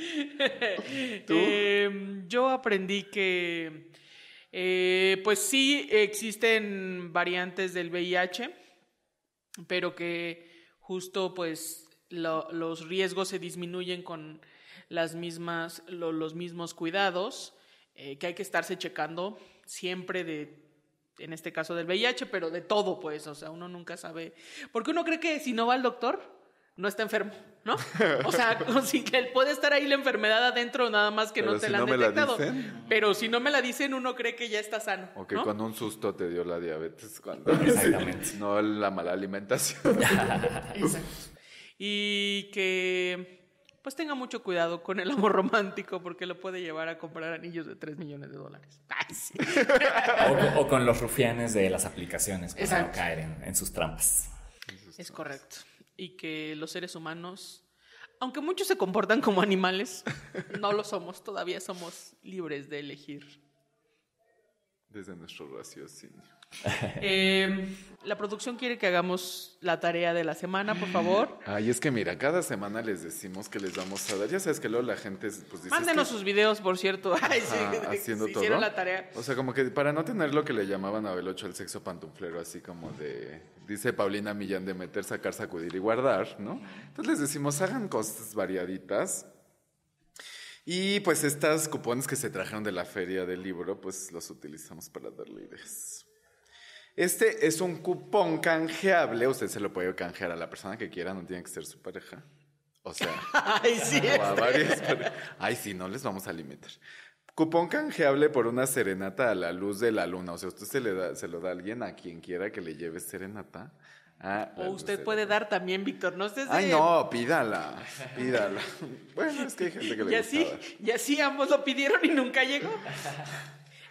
Speaker 2: Eh, yo aprendí que, eh, pues sí, existen variantes del VIH, pero que justo pues lo- los riesgos se disminuyen con las mismas, lo- los mismos cuidados, eh, que hay que estarse checando siempre de, en este caso del VIH, pero de todo, pues, o sea, uno nunca sabe, porque uno cree que si no va al doctor, no está enfermo, ¿no? O sea, <laughs> si que él puede estar ahí la enfermedad adentro, nada más que
Speaker 1: Pero
Speaker 2: no te
Speaker 1: si
Speaker 2: la han
Speaker 1: no me la
Speaker 2: detectado.
Speaker 1: dicen.
Speaker 2: Pero si no me la dicen, uno cree que ya está sano.
Speaker 1: O que
Speaker 2: ¿no?
Speaker 1: con un susto te dio la diabetes. Cuando,
Speaker 3: Exactamente. <laughs>
Speaker 1: no la mala alimentación. <laughs>
Speaker 2: Exacto. Y que pues tenga mucho cuidado con el amor <laughs> romántico porque lo puede llevar a comprar anillos de 3 millones de dólares. <laughs> Ay, sí.
Speaker 3: O, o con los rufianes de las aplicaciones para
Speaker 2: Exacto.
Speaker 3: no caer en, en sus trampas.
Speaker 2: Es correcto. Y que los seres humanos, aunque muchos se comportan como animales, <laughs> no lo somos. Todavía somos libres de elegir.
Speaker 1: Desde nuestro raciocinio. <laughs>
Speaker 2: Eh, la producción quiere que hagamos la tarea de la semana, por favor.
Speaker 1: Ay, es que mira, cada semana les decimos que les vamos a dar. Ya sabes que luego la gente pues dice.
Speaker 2: Mándenos
Speaker 1: "Es que-
Speaker 2: sus videos, por cierto. <laughs> Ay, sí, que
Speaker 1: haciendo
Speaker 2: se <laughs>
Speaker 1: todo.
Speaker 2: Hicieron la tarea.
Speaker 1: O sea, como que para no tener lo que le llamaban a Bel 8 el sexo pantuflero, así como de, dice Paulina Millán, de meter, sacar, sacudir y guardar, ¿no? Entonces les decimos, hagan cosas variaditas. Y pues estas cupones que se trajeron de la feria del libro, pues los utilizamos para darle ideas. Este es un cupón canjeable, usted se lo puede canjear a la persona que quiera, no tiene que ser su pareja. O sea, <laughs>
Speaker 2: Ay, sí.
Speaker 1: o a varias pare- Ay, sí, no les vamos a limitar. Cupón canjeable por una serenata a la luz de la luna. O sea, usted se, le da, se lo da a alguien a quien quiera que le lleve serenata.
Speaker 2: O usted
Speaker 1: de
Speaker 2: puede dar también, Víctor. No estés de-
Speaker 1: Ay, no, pídala. Pídala. <laughs> Bueno, es que hay gente que le
Speaker 2: Y así,
Speaker 1: dar.
Speaker 2: y así ambos lo pidieron y nunca llegó. <laughs>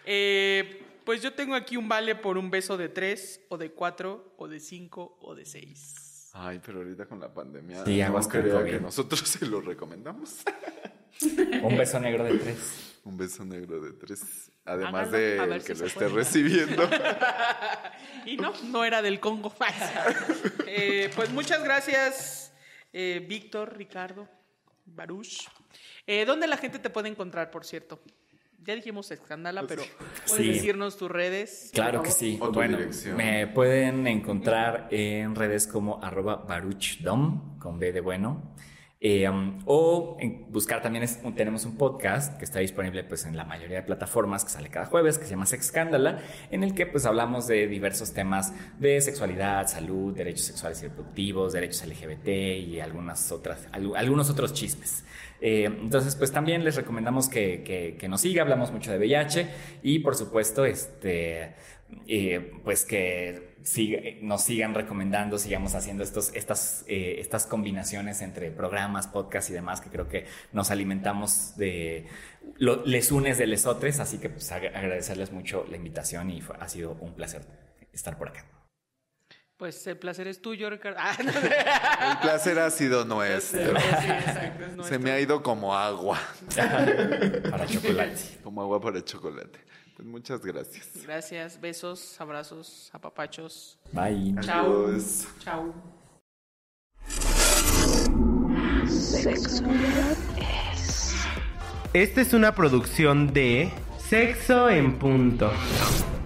Speaker 2: Eh, pues yo tengo aquí un vale por un beso de tres, o de cuatro, o de cinco, o de seis.
Speaker 1: Ay, pero ahorita con la pandemia.
Speaker 3: Sí,
Speaker 1: no
Speaker 3: aguas COVID.
Speaker 1: que nosotros se lo recomendamos. <laughs>
Speaker 3: Un beso negro de tres.
Speaker 1: Un beso negro de tres. Además
Speaker 2: Háganlo,
Speaker 1: de el
Speaker 2: si
Speaker 1: que lo esté recibiendo. <laughs>
Speaker 2: Y no, no era del Congo. <laughs> Eh, pues muchas gracias, eh, Víctor, Ricardo, Baruch. Eh, ¿Dónde la gente te puede encontrar, por cierto? Ya dijimos escándala, pero puedes
Speaker 3: Sí.
Speaker 2: decirnos tus redes.
Speaker 3: Claro que sí.
Speaker 1: O tu
Speaker 3: bueno,
Speaker 1: dirección.
Speaker 3: me pueden encontrar en redes como arroba baruchdom, con B de bueno. Eh, um, o en- buscar también es- un- tenemos un podcast que está disponible pues en la mayoría de plataformas que sale cada jueves que se llama Sexcándala en el que pues hablamos de diversos temas de sexualidad, salud, derechos sexuales y reproductivos, derechos LGBT y algunas otras al- algunos otros chismes. Eh, entonces pues también les recomendamos que, nos siga, hablamos mucho de VIH y por supuesto este eh, pues que siga- nos sigan recomendando, sigamos haciendo estos, estas, eh, estas combinaciones entre programas, podcasts y demás, que creo que nos alimentamos de lo- les unes de lesotres, así que pues ag- agradecerles mucho la invitación y ha sido un placer estar por acá.
Speaker 2: Pues el placer es tuyo, Ricardo. <laughs> Ah, no.
Speaker 1: El placer ha sido nuestro.
Speaker 2: Sí, exacto, es
Speaker 1: Se me ha ido como agua.
Speaker 3: Para chocolate. <laughs>
Speaker 1: Como agua para chocolate. Pues muchas gracias.
Speaker 2: Gracias, besos, abrazos, apapachos.
Speaker 3: Bye.
Speaker 2: Chao.
Speaker 1: Adiós.
Speaker 2: Chao.
Speaker 4: Esta es una producción de Sexo en Punto.